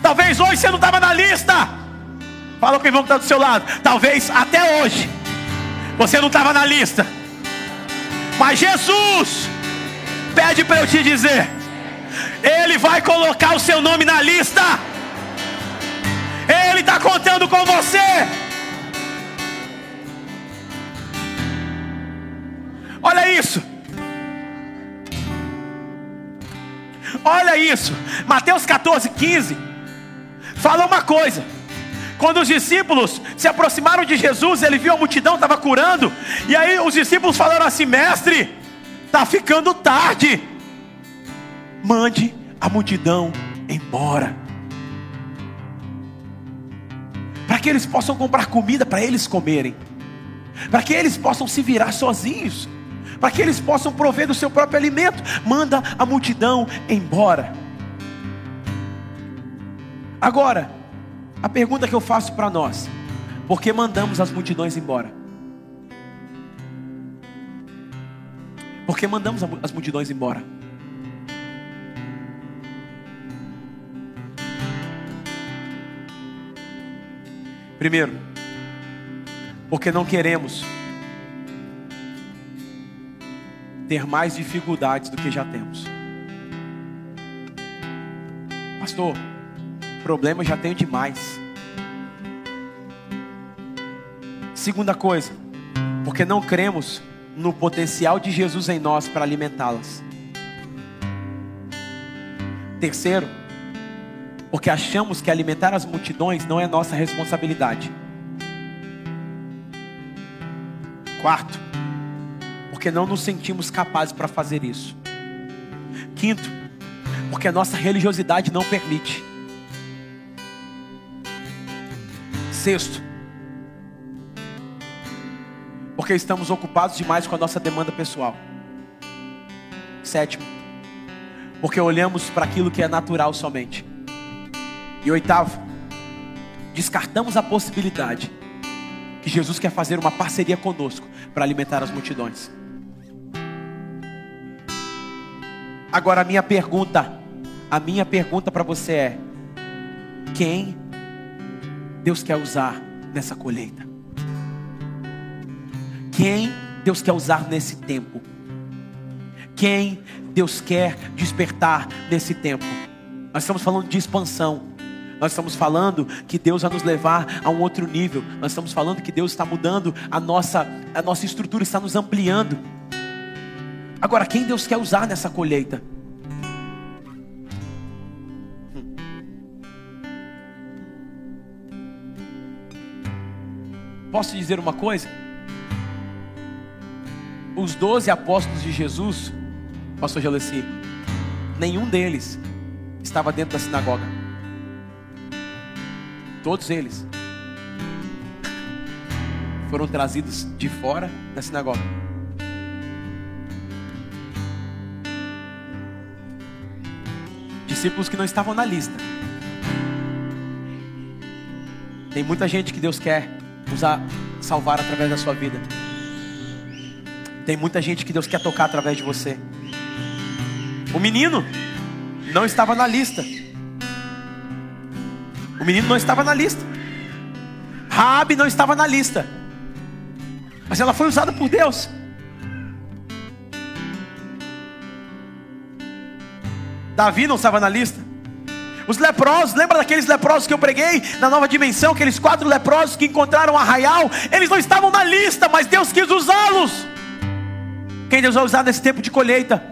Talvez hoje você não estava na lista. Fala com o irmão que está do seu lado. Talvez até hoje você não estava na lista. Mas Jesus pede para eu te dizer: Ele vai colocar o seu nome na lista. Ele está contando com você. Olha isso. Olha isso. Mateus 14, 15. Fala uma coisa. Quando os discípulos se aproximaram de Jesus, ele viu a multidão, estava curando. E aí os discípulos falaram assim: Mestre, está ficando tarde. Mande a multidão embora. Para que eles possam comprar comida para eles comerem. Para que eles possam se virar sozinhos para que eles possam prover do seu próprio alimento. Manda a multidão embora. Agora, a pergunta que eu faço para nós: por que mandamos as multidões embora? Por que mandamos as multidões embora? Primeiro, porque não queremos ter mais dificuldades do que já temos. Pastor, problema já tenho demais. Segunda coisa, porque não cremos no potencial de Jesus em nós para alimentá-las. Terceiro, porque achamos que alimentar as multidões não é nossa responsabilidade. Quarto, porque não nos sentimos capazes para fazer isso. Quinto, porque a nossa religiosidade não permite. Sexto, porque estamos ocupados demais com a nossa demanda pessoal. Sétimo, porque olhamos para aquilo que é natural somente. E oitavo, descartamos a possibilidade que Jesus quer fazer uma parceria conosco para alimentar as multidões. Agora a minha pergunta, a minha pergunta para você é: quem Deus quer usar nessa colheita? Quem Deus quer usar nesse tempo? Quem Deus quer despertar nesse tempo? Nós estamos falando de expansão. Nós estamos falando que Deus vai nos levar a um outro nível. Nós estamos falando que Deus está mudando a nossa, a nossa estrutura, está nos ampliando. Agora, quem Deus quer usar nessa colheita? Posso dizer uma coisa? Os doze apóstolos de Jesus, Pastor Geleci, nenhum deles estava dentro da sinagoga. Todos eles foram trazidos de fora da sinagoga. discípulos que não estavam na lista. Tem muita gente que Deus quer usar, salvar através da sua vida. Tem muita gente que Deus quer tocar através de você. O menino não estava na lista. O menino não estava na lista. Rabi não estava na lista. Mas ela foi usada por Deus. Davi não estava na lista. Os leprosos, lembra daqueles leprosos que eu preguei na nova dimensão? Aqueles quatro leprosos que encontraram arraial, eles não estavam na lista, mas Deus quis usá-los. Quem Deus vai usar nesse tempo de colheita?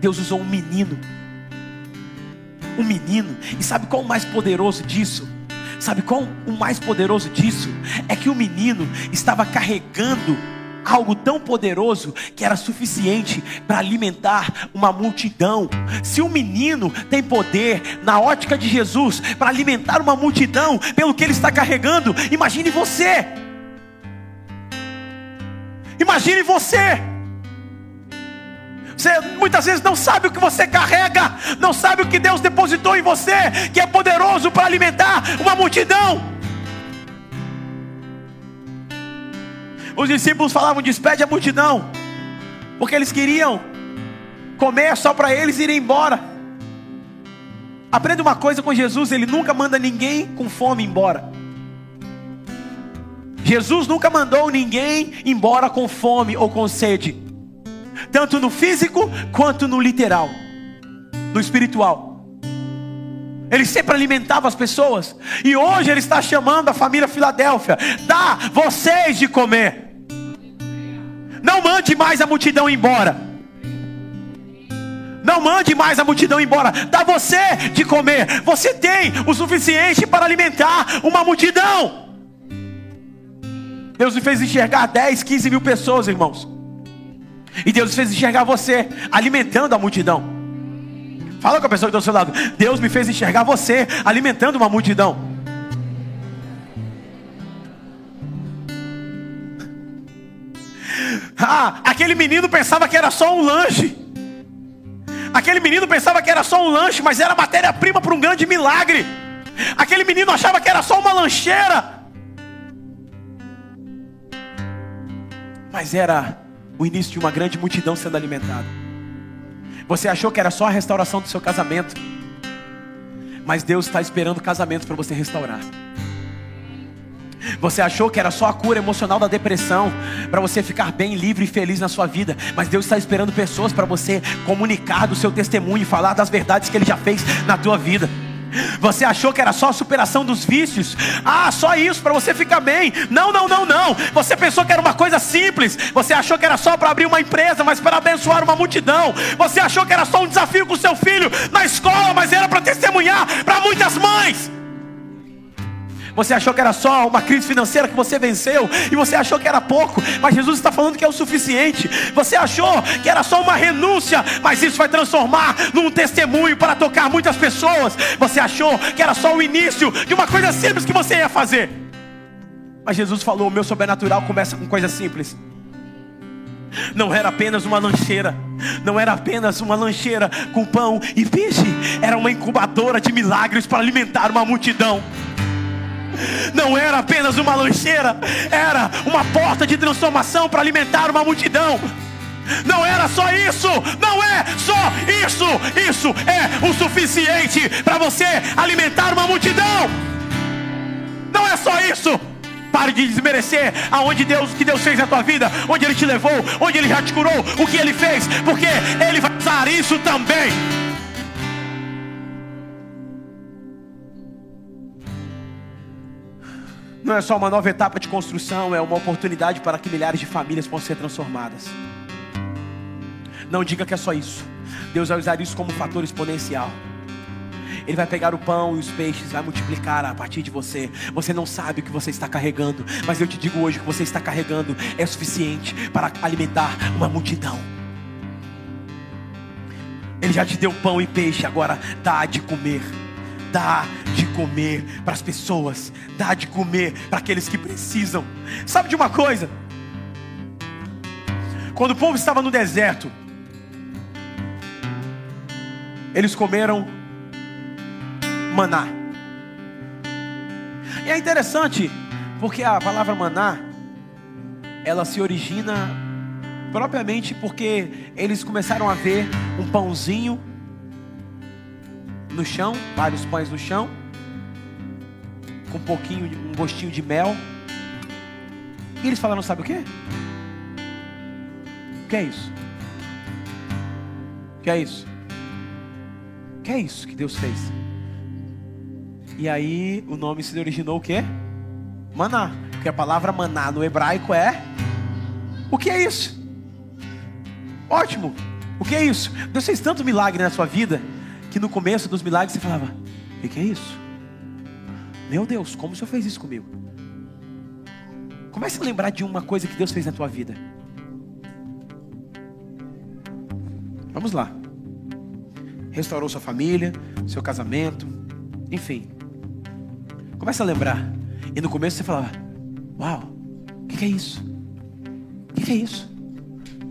Deus usou um menino. Um menino. E sabe qual o mais poderoso disso? Sabe qual o mais poderoso disso? É que o menino estava carregando algo tão poderoso que era suficiente para alimentar uma multidão. Se o menino tem poder na ótica de Jesus para alimentar uma multidão pelo que ele está carregando, imagine você. Imagine você. Você muitas vezes não sabe o que você carrega, não sabe o que Deus depositou em você, que é poderoso para alimentar uma multidão. Os discípulos falavam: despede a multidão, porque eles queriam comer só para eles irem embora. Aprenda uma coisa com Jesus: Ele nunca manda ninguém com fome embora. Jesus nunca mandou ninguém embora com fome ou com sede. tanto no físico quanto no literal, no espiritual. Ele sempre alimentava as pessoas. E hoje ele está chamando a família Filadélfia: dá vocês de comer. Não mande mais a multidão embora. Não mande mais a multidão embora. Dá você de comer. Você tem o suficiente para alimentar uma multidão. Deus me fez enxergar 10, 15 mil pessoas, irmãos. E Deus me fez enxergar você alimentando a multidão. Fala com a pessoa que está ao seu lado. Deus me fez enxergar você alimentando uma multidão. Ah, aquele menino pensava que era só um lanche. Aquele menino pensava que era só um lanche, mas era matéria-prima para um grande milagre. Aquele menino achava que era só uma lancheira. Mas era o início de uma grande multidão sendo alimentada. Você achou que era só a restauração do seu casamento. Mas Deus está esperando casamento para você restaurar. Você achou que era só a cura emocional da depressão, para você ficar bem, livre e feliz na sua vida, mas Deus está esperando pessoas para você comunicar do seu testemunho e falar das verdades que Ele já fez na tua vida. Você achou que era só a superação dos vícios? Ah, só isso para você ficar bem. Não, não, não, não. Você pensou que era uma coisa simples. Você achou que era só para abrir uma empresa, mas para abençoar uma multidão. Você achou que era só um desafio com seu filho na escola, mas era para testemunhar para muitas mães. Você achou que era só uma crise financeira que você venceu, e você achou que era pouco, mas Jesus está falando que é o suficiente. Você achou que era só uma renúncia, mas isso vai transformar num testemunho para tocar muitas pessoas. Você achou que era só o início de uma coisa simples que você ia fazer. Mas Jesus falou: o meu sobrenatural começa com coisas simples. Não era apenas uma lancheira, não era apenas uma lancheira com pão e peixe, era uma incubadora de milagres para alimentar uma multidão não era apenas uma lancheira, era uma porta de transformação para alimentar uma multidão. Não era só isso, não é só isso, isso é o suficiente para você alimentar uma multidão. Não é só isso. Pare de desmerecer aonde Deus, que Deus fez na tua vida, onde Ele te levou, onde Ele já te curou, o que Ele fez, porque Ele vai usar isso também. Não é só uma nova etapa de construção, é uma oportunidade para que milhares de famílias possam ser transformadas. Não diga que é só isso. Deus vai usar isso como fator exponencial. Ele vai pegar o pão e os peixes, vai multiplicar a partir de você. Você não sabe o que você está carregando, mas eu te digo hoje: que você está carregando é suficiente para alimentar uma multidão. Ele já te deu pão e peixe, agora dá de comer dá de comer para as pessoas, dá de comer para aqueles que precisam. Sabe de uma coisa? Quando o povo estava no deserto, eles comeram maná. E é interessante, porque a palavra maná, ela se origina propriamente porque eles começaram a ver um pãozinho no chão, vários pães no chão, com um pouquinho, um gostinho de mel. E eles falaram, sabe o que? O que é isso? O que é isso? O que é isso que Deus fez? E aí o nome se originou o quê? Maná. Porque a palavra maná no hebraico é o que é isso? Ótimo. O que é isso? Deus fez tanto milagre na sua vida que no começo dos milagres você falava: O que, é isso? Meu Deus, como o Senhor fez isso comigo? Comece a lembrar de uma coisa que Deus fez na tua vida. Vamos lá. Restaurou sua família, seu casamento, enfim. Comece a lembrar. E no começo você falava: Uau, o que, que, é isso? O que, que, é isso?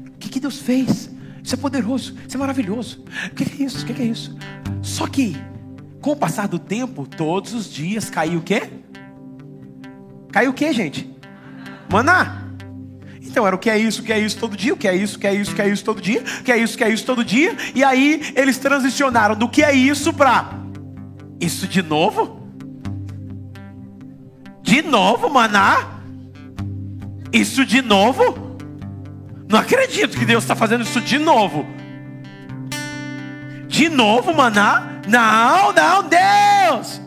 O que, que Deus fez? Isso é poderoso, isso é maravilhoso. O que é isso? O que é isso? Só que, com o passar do tempo, todos os dias caiu o quê? Caiu o quê, gente? Maná. Então era o que é isso, o que é isso todo dia, o que é isso, o que é isso, o que é isso todo dia, o que é isso, o que é isso todo dia. E aí eles transicionaram do que é isso para isso de novo? De novo, maná? Isso de novo? Não acredito que Deus está fazendo isso de novo. De novo, maná? Não, não, Deus!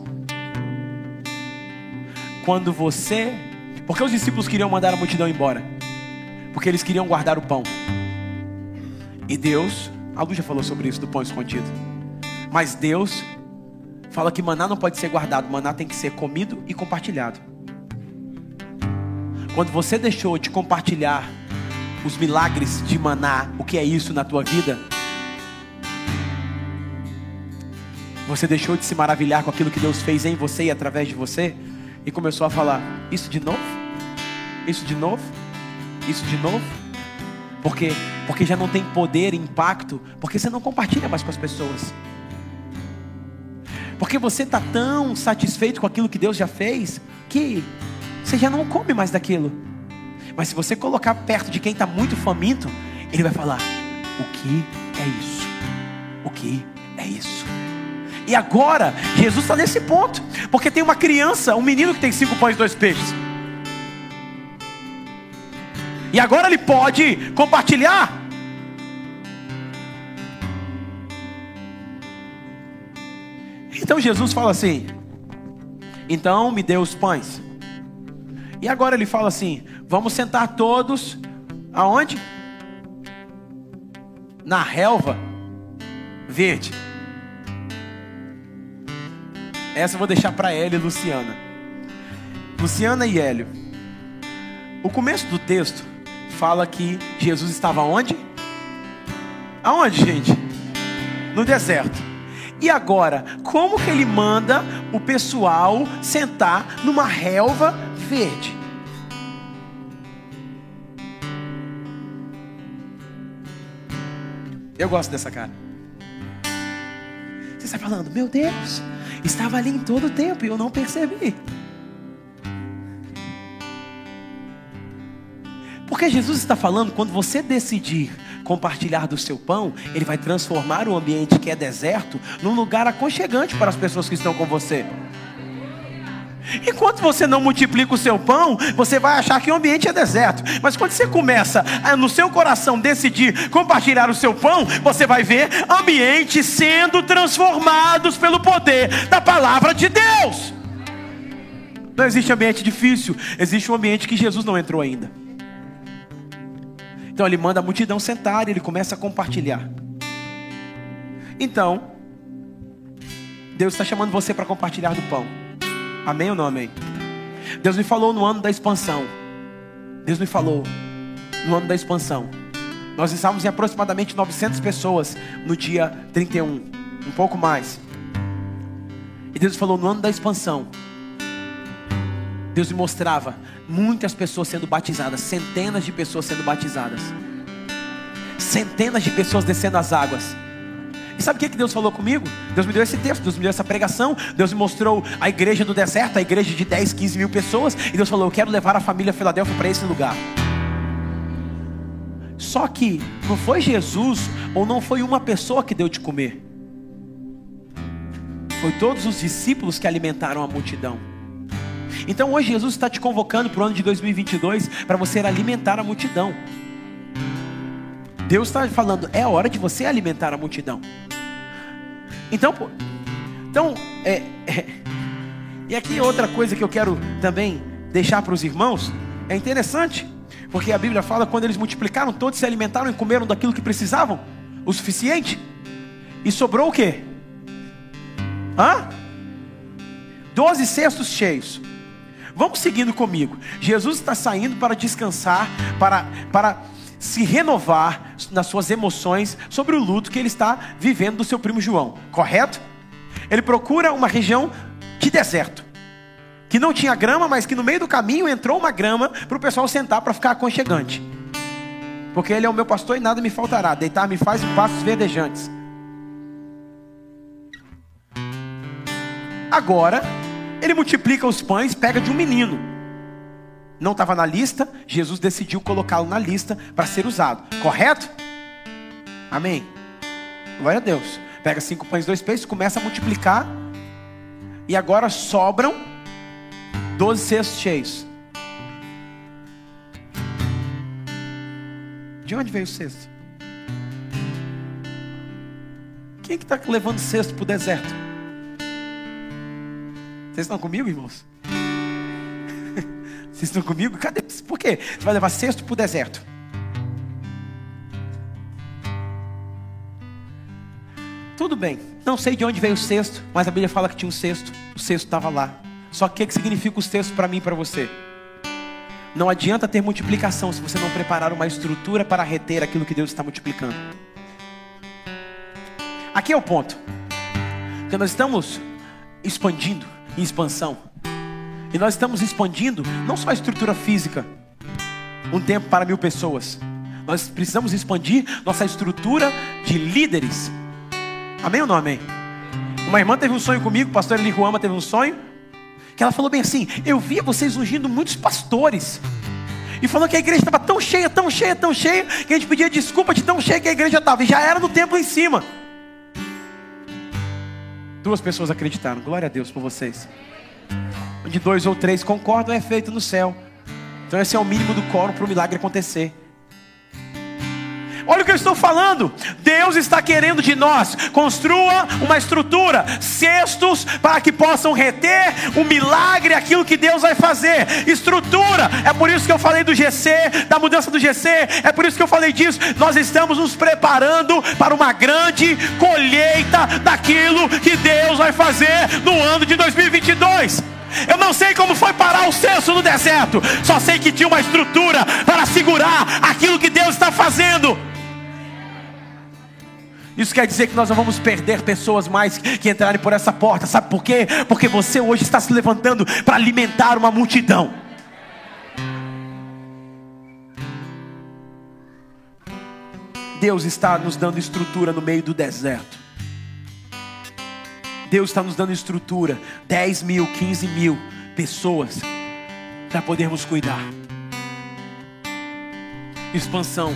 Quando você. Porque os discípulos queriam mandar a multidão embora? Porque eles queriam guardar o pão. E Deus, a Lu já falou sobre isso do pão escondido. Mas Deus fala que maná não pode ser guardado, maná tem que ser comido e compartilhado. Quando você deixou de compartilhar os milagres de maná, o que é isso na tua vida? Você deixou de se maravilhar com aquilo que Deus fez em você e através de você e começou a falar: Isso de novo? Isso de novo? Isso de novo? Porque, porque já não tem poder, impacto, porque você não compartilha mais com as pessoas. Porque você está tão satisfeito com aquilo que Deus já fez que você já não come mais daquilo. Mas se você colocar perto de quem está muito faminto, ele vai falar: O que é isso? O que é isso? E agora, Jesus está nesse ponto, porque tem uma criança, um menino que tem cinco pães e dois peixes. E agora ele pode compartilhar. Então Jesus fala assim: Então me dê os pães. E agora ele fala assim: Vamos sentar todos aonde? Na relva verde. Essa eu vou deixar para Hélio e Luciana. Luciana e Hélio. O começo do texto fala que Jesus estava onde? Aonde, gente? No deserto. E agora, como que ele manda o pessoal sentar numa relva verde? Eu gosto dessa cara. Você está falando, meu Deus, estava ali em todo o tempo e eu não percebi. Porque Jesus está falando, quando você decidir compartilhar do seu pão, Ele vai transformar o ambiente que é deserto num lugar aconchegante para as pessoas que estão com você. Enquanto você não multiplica o seu pão, você vai achar que o ambiente é deserto. Mas quando você começa a, no seu coração decidir compartilhar o seu pão, você vai ver ambientes sendo transformados pelo poder da palavra de Deus. Não existe ambiente difícil, existe um ambiente que Jesus não entrou ainda. Então ele manda a multidão sentar e ele começa a compartilhar. Então, Deus está chamando você para compartilhar do pão. Amém ou não amém? Deus me falou no ano da expansão. Deus me falou no ano da expansão. Nós estávamos em aproximadamente 900 pessoas no dia 31, um pouco mais. E Deus falou no ano da expansão. Deus me mostrava muitas pessoas sendo batizadas, centenas de pessoas sendo batizadas, centenas de pessoas descendo as águas. Sabe o que Deus falou comigo? Deus me deu esse texto, Deus me deu essa pregação, Deus me mostrou a igreja do deserto, a igreja de 10, 15 mil pessoas, e Deus falou: Eu quero levar a família Filadélfia para esse lugar. Só que não foi Jesus ou não foi uma pessoa que deu de comer, foi todos os discípulos que alimentaram a multidão. Então hoje Jesus está te convocando para o ano de 2022 para você alimentar a multidão. Deus está falando, é hora de você alimentar a multidão. Então, então é, é, e aqui outra coisa que eu quero também deixar para os irmãos, é interessante, porque a Bíblia fala quando eles multiplicaram, todos se alimentaram e comeram daquilo que precisavam, o suficiente, e sobrou o quê? Hã? Doze cestos cheios. Vamos seguindo comigo. Jesus está saindo para descansar, para, para se renovar nas suas emoções sobre o luto que ele está vivendo do seu primo João, correto? Ele procura uma região de deserto, que não tinha grama, mas que no meio do caminho entrou uma grama para o pessoal sentar para ficar aconchegante. Porque ele é o meu pastor e nada me faltará. Deitar me faz passos verdejantes. Agora, ele multiplica os pães, pega de um menino não estava na lista, Jesus decidiu colocá-lo na lista para ser usado. Correto? Amém. Glória a Deus. Pega cinco pães dois peixes, começa a multiplicar. E agora sobram doze cestos cheios. De onde veio o cesto? Quem que está levando cesto para o deserto? Vocês estão comigo, irmãos? Vocês estão comigo? Cadê? Por quê? Você vai levar cesto para o deserto. Tudo bem, não sei de onde veio o cesto, mas a Bíblia fala que tinha um cesto, o cesto estava lá. Só que o que significa o cesto para mim e para você? Não adianta ter multiplicação se você não preparar uma estrutura para reter aquilo que Deus está multiplicando. Aqui é o ponto. Porque nós estamos expandindo em expansão. E nós estamos expandindo não só a estrutura física, um tempo para mil pessoas. Nós precisamos expandir nossa estrutura de líderes. Amém ou não amém? Uma irmã teve um sonho comigo, pastor Eli teve um sonho, que ela falou bem assim: Eu via vocês ungindo muitos pastores. E falou que a igreja estava tão cheia, tão cheia, tão cheia, que a gente pedia desculpa de tão cheia que a igreja estava. E já era no templo em cima. Duas pessoas acreditaram. Glória a Deus por vocês. Onde dois ou três concordam é feito no céu. Então esse é o mínimo do quórum para o milagre acontecer. Olha o que eu estou falando. Deus está querendo de nós. Construa uma estrutura, cestos para que possam reter o milagre, aquilo que Deus vai fazer. Estrutura. É por isso que eu falei do GC, da mudança do GC. É por isso que eu falei disso. Nós estamos nos preparando para uma grande colheita daquilo que Deus vai fazer no ano de 2022. Eu não sei como foi parar o censo no deserto, só sei que tinha uma estrutura para segurar aquilo que Deus está fazendo. Isso quer dizer que nós não vamos perder pessoas mais que entrarem por essa porta. Sabe por quê? Porque você hoje está se levantando para alimentar uma multidão. Deus está nos dando estrutura no meio do deserto. Deus está nos dando estrutura, 10 mil, 15 mil pessoas, para podermos cuidar. Expansão.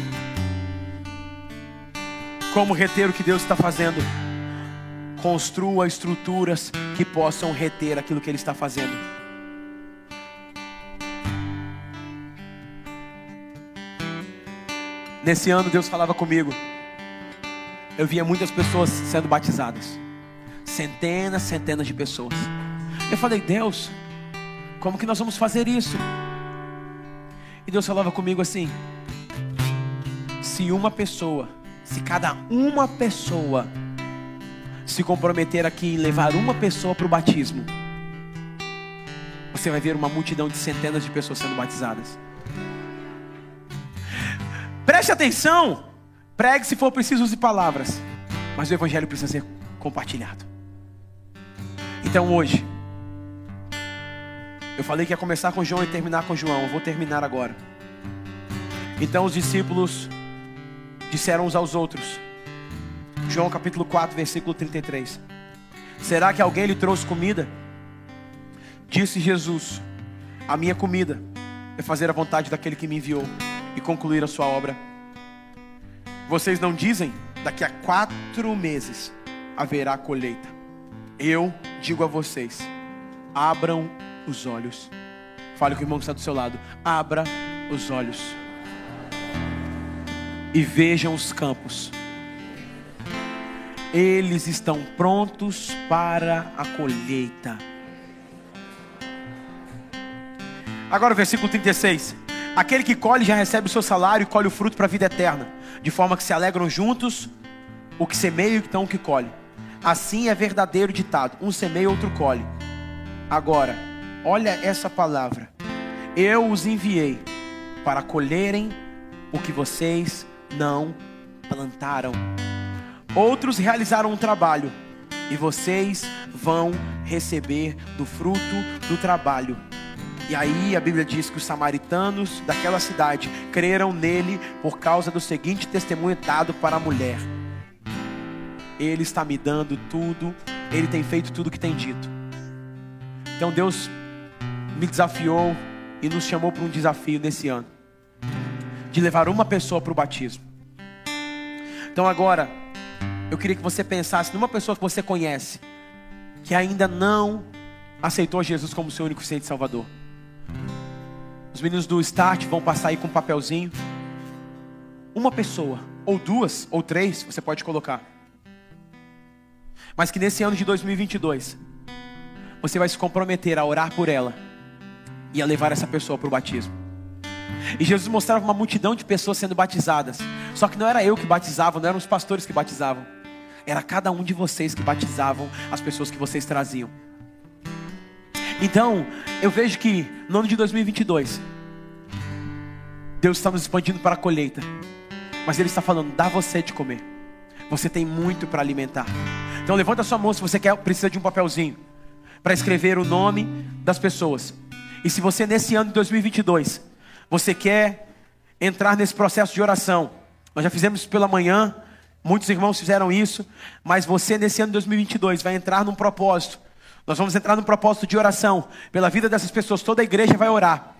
Como reter o que Deus está fazendo? Construa estruturas que possam reter aquilo que Ele está fazendo. Nesse ano Deus falava comigo. Eu via muitas pessoas sendo batizadas. Centenas, centenas de pessoas. Eu falei, Deus, como que nós vamos fazer isso? E Deus falava comigo assim: se uma pessoa se cada uma pessoa se comprometer aqui em levar uma pessoa para o batismo, você vai ver uma multidão de centenas de pessoas sendo batizadas. Preste atenção, pregue se for preciso use palavras, mas o evangelho precisa ser compartilhado. Então hoje, eu falei que ia começar com João e terminar com João, eu vou terminar agora. Então os discípulos disseram uns aos outros. João capítulo 4, versículo 33. Será que alguém lhe trouxe comida? Disse Jesus: A minha comida é fazer a vontade daquele que me enviou e concluir a sua obra. Vocês não dizem? Daqui a quatro meses haverá colheita. Eu digo a vocês: abram os olhos. Fale com o irmão que está do seu lado. Abra os olhos e vejam os campos. Eles estão prontos para a colheita. Agora o versículo 36. Aquele que colhe já recebe o seu salário e colhe o fruto para a vida eterna, de forma que se alegram juntos o que semeia e então o que colhe. Assim é verdadeiro ditado: um semeia, outro colhe. Agora, olha essa palavra. Eu os enviei para colherem o que vocês não plantaram. Outros realizaram um trabalho e vocês vão receber do fruto do trabalho. E aí a Bíblia diz que os samaritanos daquela cidade creram nele por causa do seguinte testemunho dado para a mulher: Ele está me dando tudo, ele tem feito tudo o que tem dito. Então Deus me desafiou e nos chamou para um desafio nesse ano de levar uma pessoa para o batismo. Então agora, eu queria que você pensasse numa pessoa que você conhece, que ainda não aceitou Jesus como seu único e Salvador. Os meninos do Start vão passar aí com um papelzinho. uma pessoa, ou duas, ou três, você pode colocar. Mas que nesse ano de 2022, você vai se comprometer a orar por ela e a levar essa pessoa para o batismo. E Jesus mostrava uma multidão de pessoas sendo batizadas. Só que não era eu que batizava, não eram os pastores que batizavam. Era cada um de vocês que batizavam as pessoas que vocês traziam. Então, eu vejo que no ano de 2022, Deus está nos expandindo para a colheita. Mas Ele está falando, dá você de comer. Você tem muito para alimentar. Então levanta sua mão se você quer, precisa de um papelzinho para escrever o nome das pessoas. E se você nesse ano de 2022, você quer entrar nesse processo de oração, nós já fizemos pela manhã, muitos irmãos fizeram isso, mas você nesse ano de 2022 vai entrar num propósito. Nós vamos entrar num propósito de oração pela vida dessas pessoas, toda a igreja vai orar.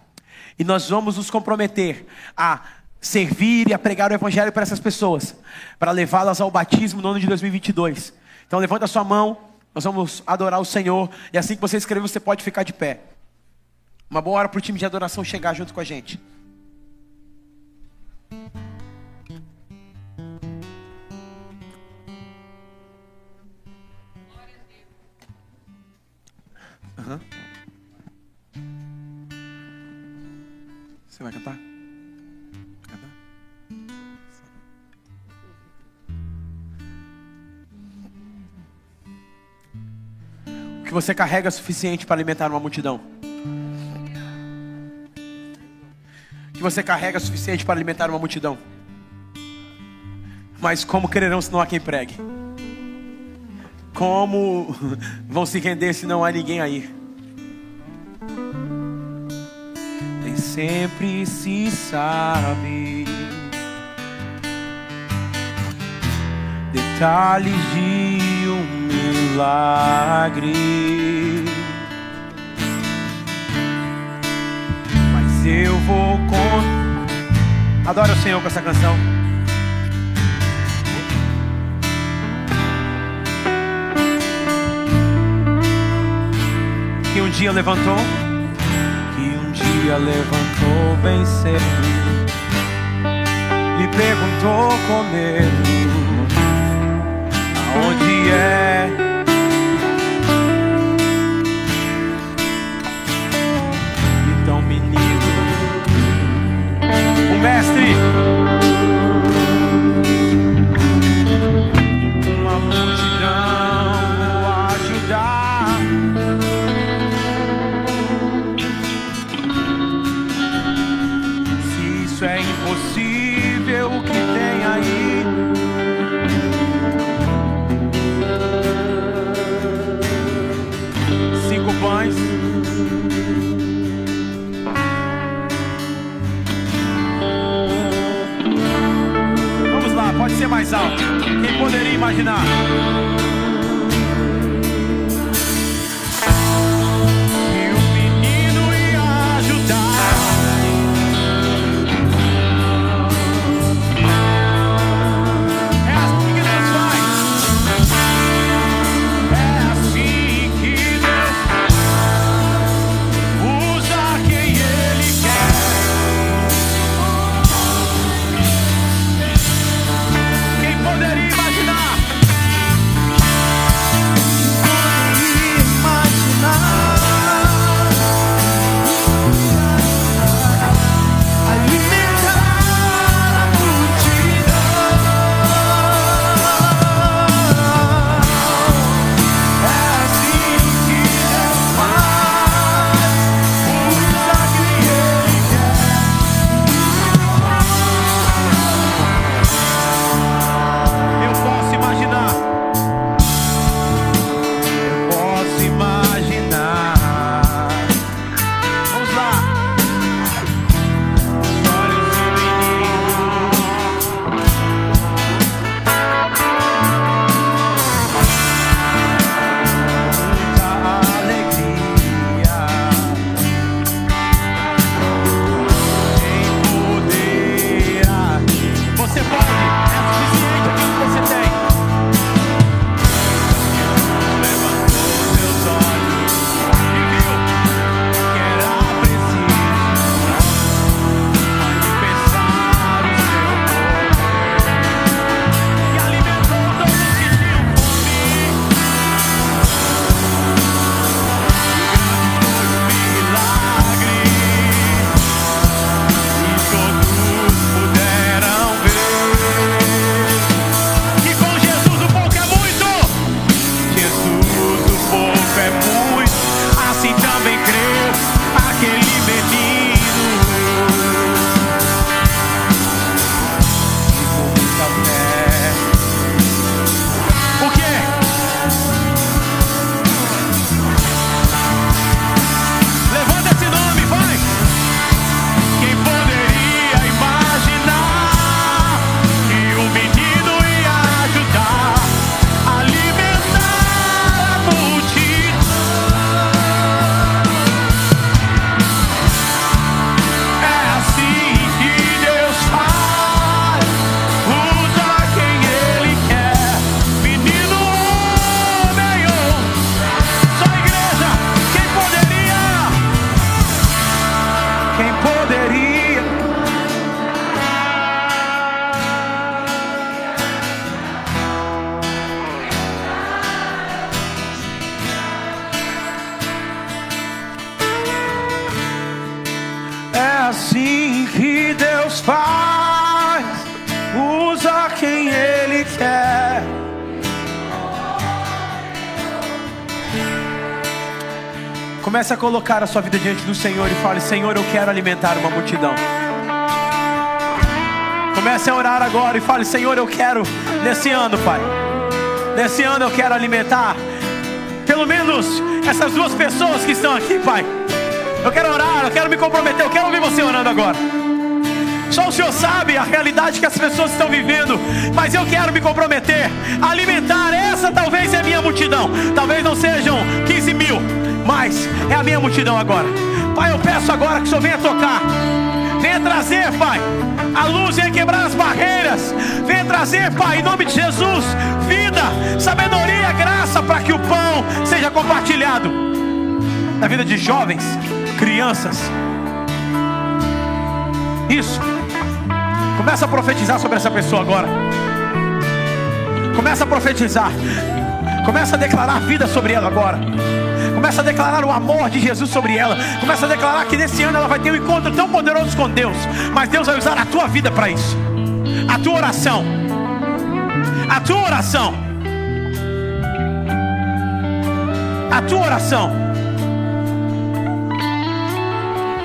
E nós vamos nos comprometer a servir e a pregar o evangelho para essas pessoas, para levá-las ao batismo no ano de 2022. Então levanta a sua mão, nós vamos adorar o Senhor, e assim que você escrever, você pode ficar de pé. Uma boa hora para o time de adoração chegar junto com a gente. Uhum. Você vai cantar? Você carrega é suficiente para alimentar uma multidão? Que você carrega é suficiente para alimentar uma multidão? Mas como quererão se não há quem pregue? Como *laughs* vão se render se não há ninguém aí? Nem sempre se sabe detalhes de um milagre. Mas eu vou com. Adoro o Senhor com essa canção. que um dia levantou, que um dia levantou bem cedo, me perguntou com medo, aonde é? Mestre. Quem poderia imaginar? Comece a colocar a sua vida diante do Senhor e fale: Senhor, eu quero alimentar uma multidão. Comece a orar agora e fale: Senhor, eu quero nesse ano, Pai. Nesse ano eu quero alimentar pelo menos essas duas pessoas que estão aqui, Pai. Eu quero orar, eu quero me comprometer, eu quero ouvir você orando agora. Só o Senhor sabe a realidade que as pessoas estão vivendo, mas eu quero me comprometer a alimentar. Essa talvez é a minha multidão, talvez não sejam 15 mil, mas é a minha multidão agora. Pai, eu peço agora que o Senhor venha tocar, venha trazer, Pai, a luz, venha quebrar as barreiras, venha trazer, Pai, em nome de Jesus, vida, sabedoria, graça para que o pão seja compartilhado na vida de jovens crianças. Isso. Começa a profetizar sobre essa pessoa agora. Começa a profetizar. Começa a declarar vida sobre ela agora. Começa a declarar o amor de Jesus sobre ela. Começa a declarar que nesse ano ela vai ter um encontro tão poderoso com Deus. Mas Deus vai usar a tua vida para isso. A tua oração. A tua oração. A tua oração.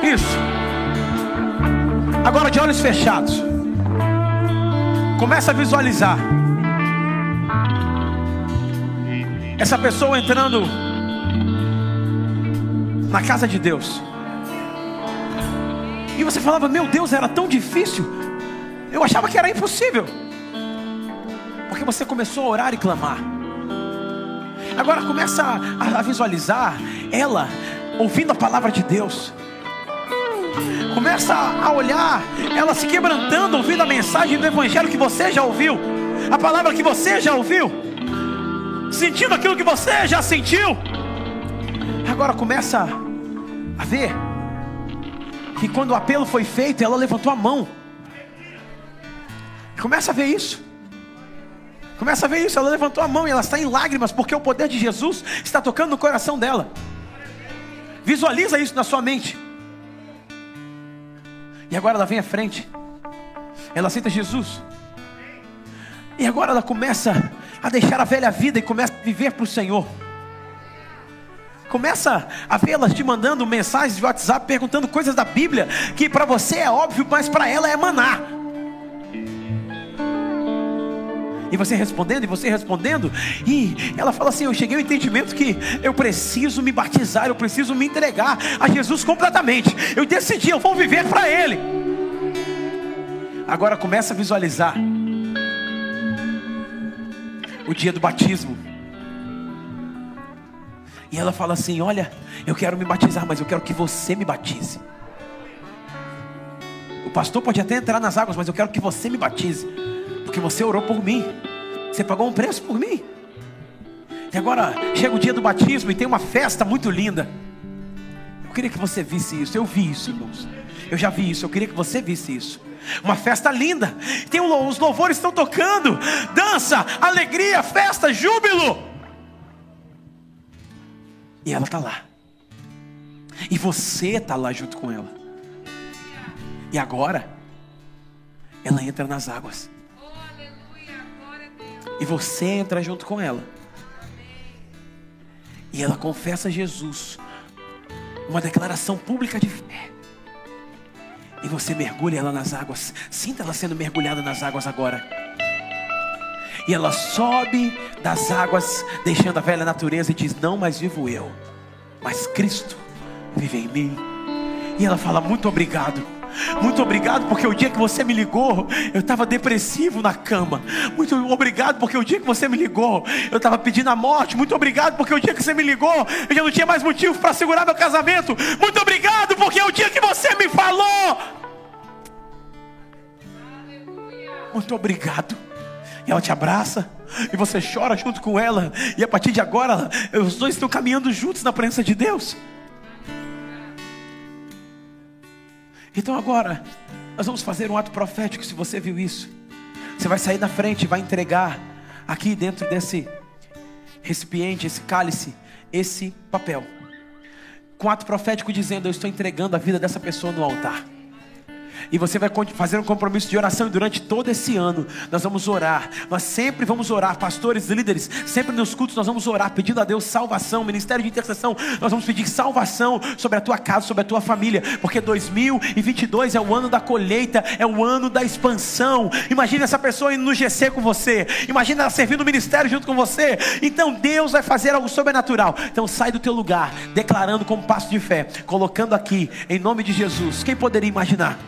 Isso. Agora de olhos fechados. Começa a visualizar. Essa pessoa entrando na casa de Deus. E você falava, meu Deus, era tão difícil. Eu achava que era impossível. Porque você começou a orar e clamar. Agora começa a, a visualizar ela ouvindo a palavra de Deus começa a olhar, ela se quebrantando, ouvindo a mensagem do Evangelho que você já ouviu, a palavra que você já ouviu, sentindo aquilo que você já sentiu. Agora começa a ver que quando o apelo foi feito, ela levantou a mão. Começa a ver isso. Começa a ver isso, ela levantou a mão e ela está em lágrimas, porque o poder de Jesus está tocando no coração dela. Visualiza isso na sua mente. E agora ela vem à frente. Ela aceita Jesus. E agora ela começa a deixar a velha vida e começa a viver para o Senhor. Começa a vê-las te mandando mensagens de WhatsApp perguntando coisas da Bíblia que para você é óbvio, mas para ela é maná. E você respondendo, e você respondendo, e ela fala assim: Eu cheguei ao entendimento que eu preciso me batizar, eu preciso me entregar a Jesus completamente. Eu decidi, eu vou viver para Ele. Agora começa a visualizar o dia do batismo. E ela fala assim: Olha, eu quero me batizar, mas eu quero que você me batize. O pastor pode até entrar nas águas, mas eu quero que você me batize. Porque você orou por mim. Você pagou um preço por mim. E agora chega o dia do batismo e tem uma festa muito linda. Eu queria que você visse isso. Eu vi isso, irmãos. Eu já vi isso. Eu queria que você visse isso. Uma festa linda. Tem um, os louvores estão tocando. Dança, alegria, festa, júbilo. E ela está lá. E você está lá junto com ela. E agora, ela entra nas águas. E você entra junto com ela. E ela confessa Jesus. Uma declaração pública de fé. E você mergulha ela nas águas. Sinta ela sendo mergulhada nas águas agora. E ela sobe das águas, deixando a velha natureza e diz: Não mais vivo eu, mas Cristo vive em mim. E ela fala: Muito obrigado muito obrigado porque o dia que você me ligou, eu estava depressivo na cama. Muito obrigado porque o dia que você me ligou, eu estava pedindo a morte. Muito obrigado porque o dia que você me ligou, eu já não tinha mais motivo para segurar meu casamento. Muito obrigado porque o dia que você me falou. Muito obrigado. Ela te abraça. E você chora junto com ela. E a partir de agora, os dois estão caminhando juntos na presença de Deus. Então agora, nós vamos fazer um ato profético. Se você viu isso, você vai sair na frente vai entregar aqui dentro desse recipiente, esse cálice, esse papel. Com ato profético dizendo: Eu estou entregando a vida dessa pessoa no altar. E você vai fazer um compromisso de oração e durante todo esse ano nós vamos orar. Nós sempre vamos orar, pastores, líderes, sempre nos cultos nós vamos orar, pedindo a Deus salvação, ministério de intercessão. Nós vamos pedir salvação sobre a tua casa, sobre a tua família, porque 2022 é o ano da colheita, é o ano da expansão. Imagina essa pessoa indo no GC com você, imagina ela servindo o ministério junto com você. Então Deus vai fazer algo sobrenatural. Então sai do teu lugar, declarando como passo de fé, colocando aqui em nome de Jesus. Quem poderia imaginar?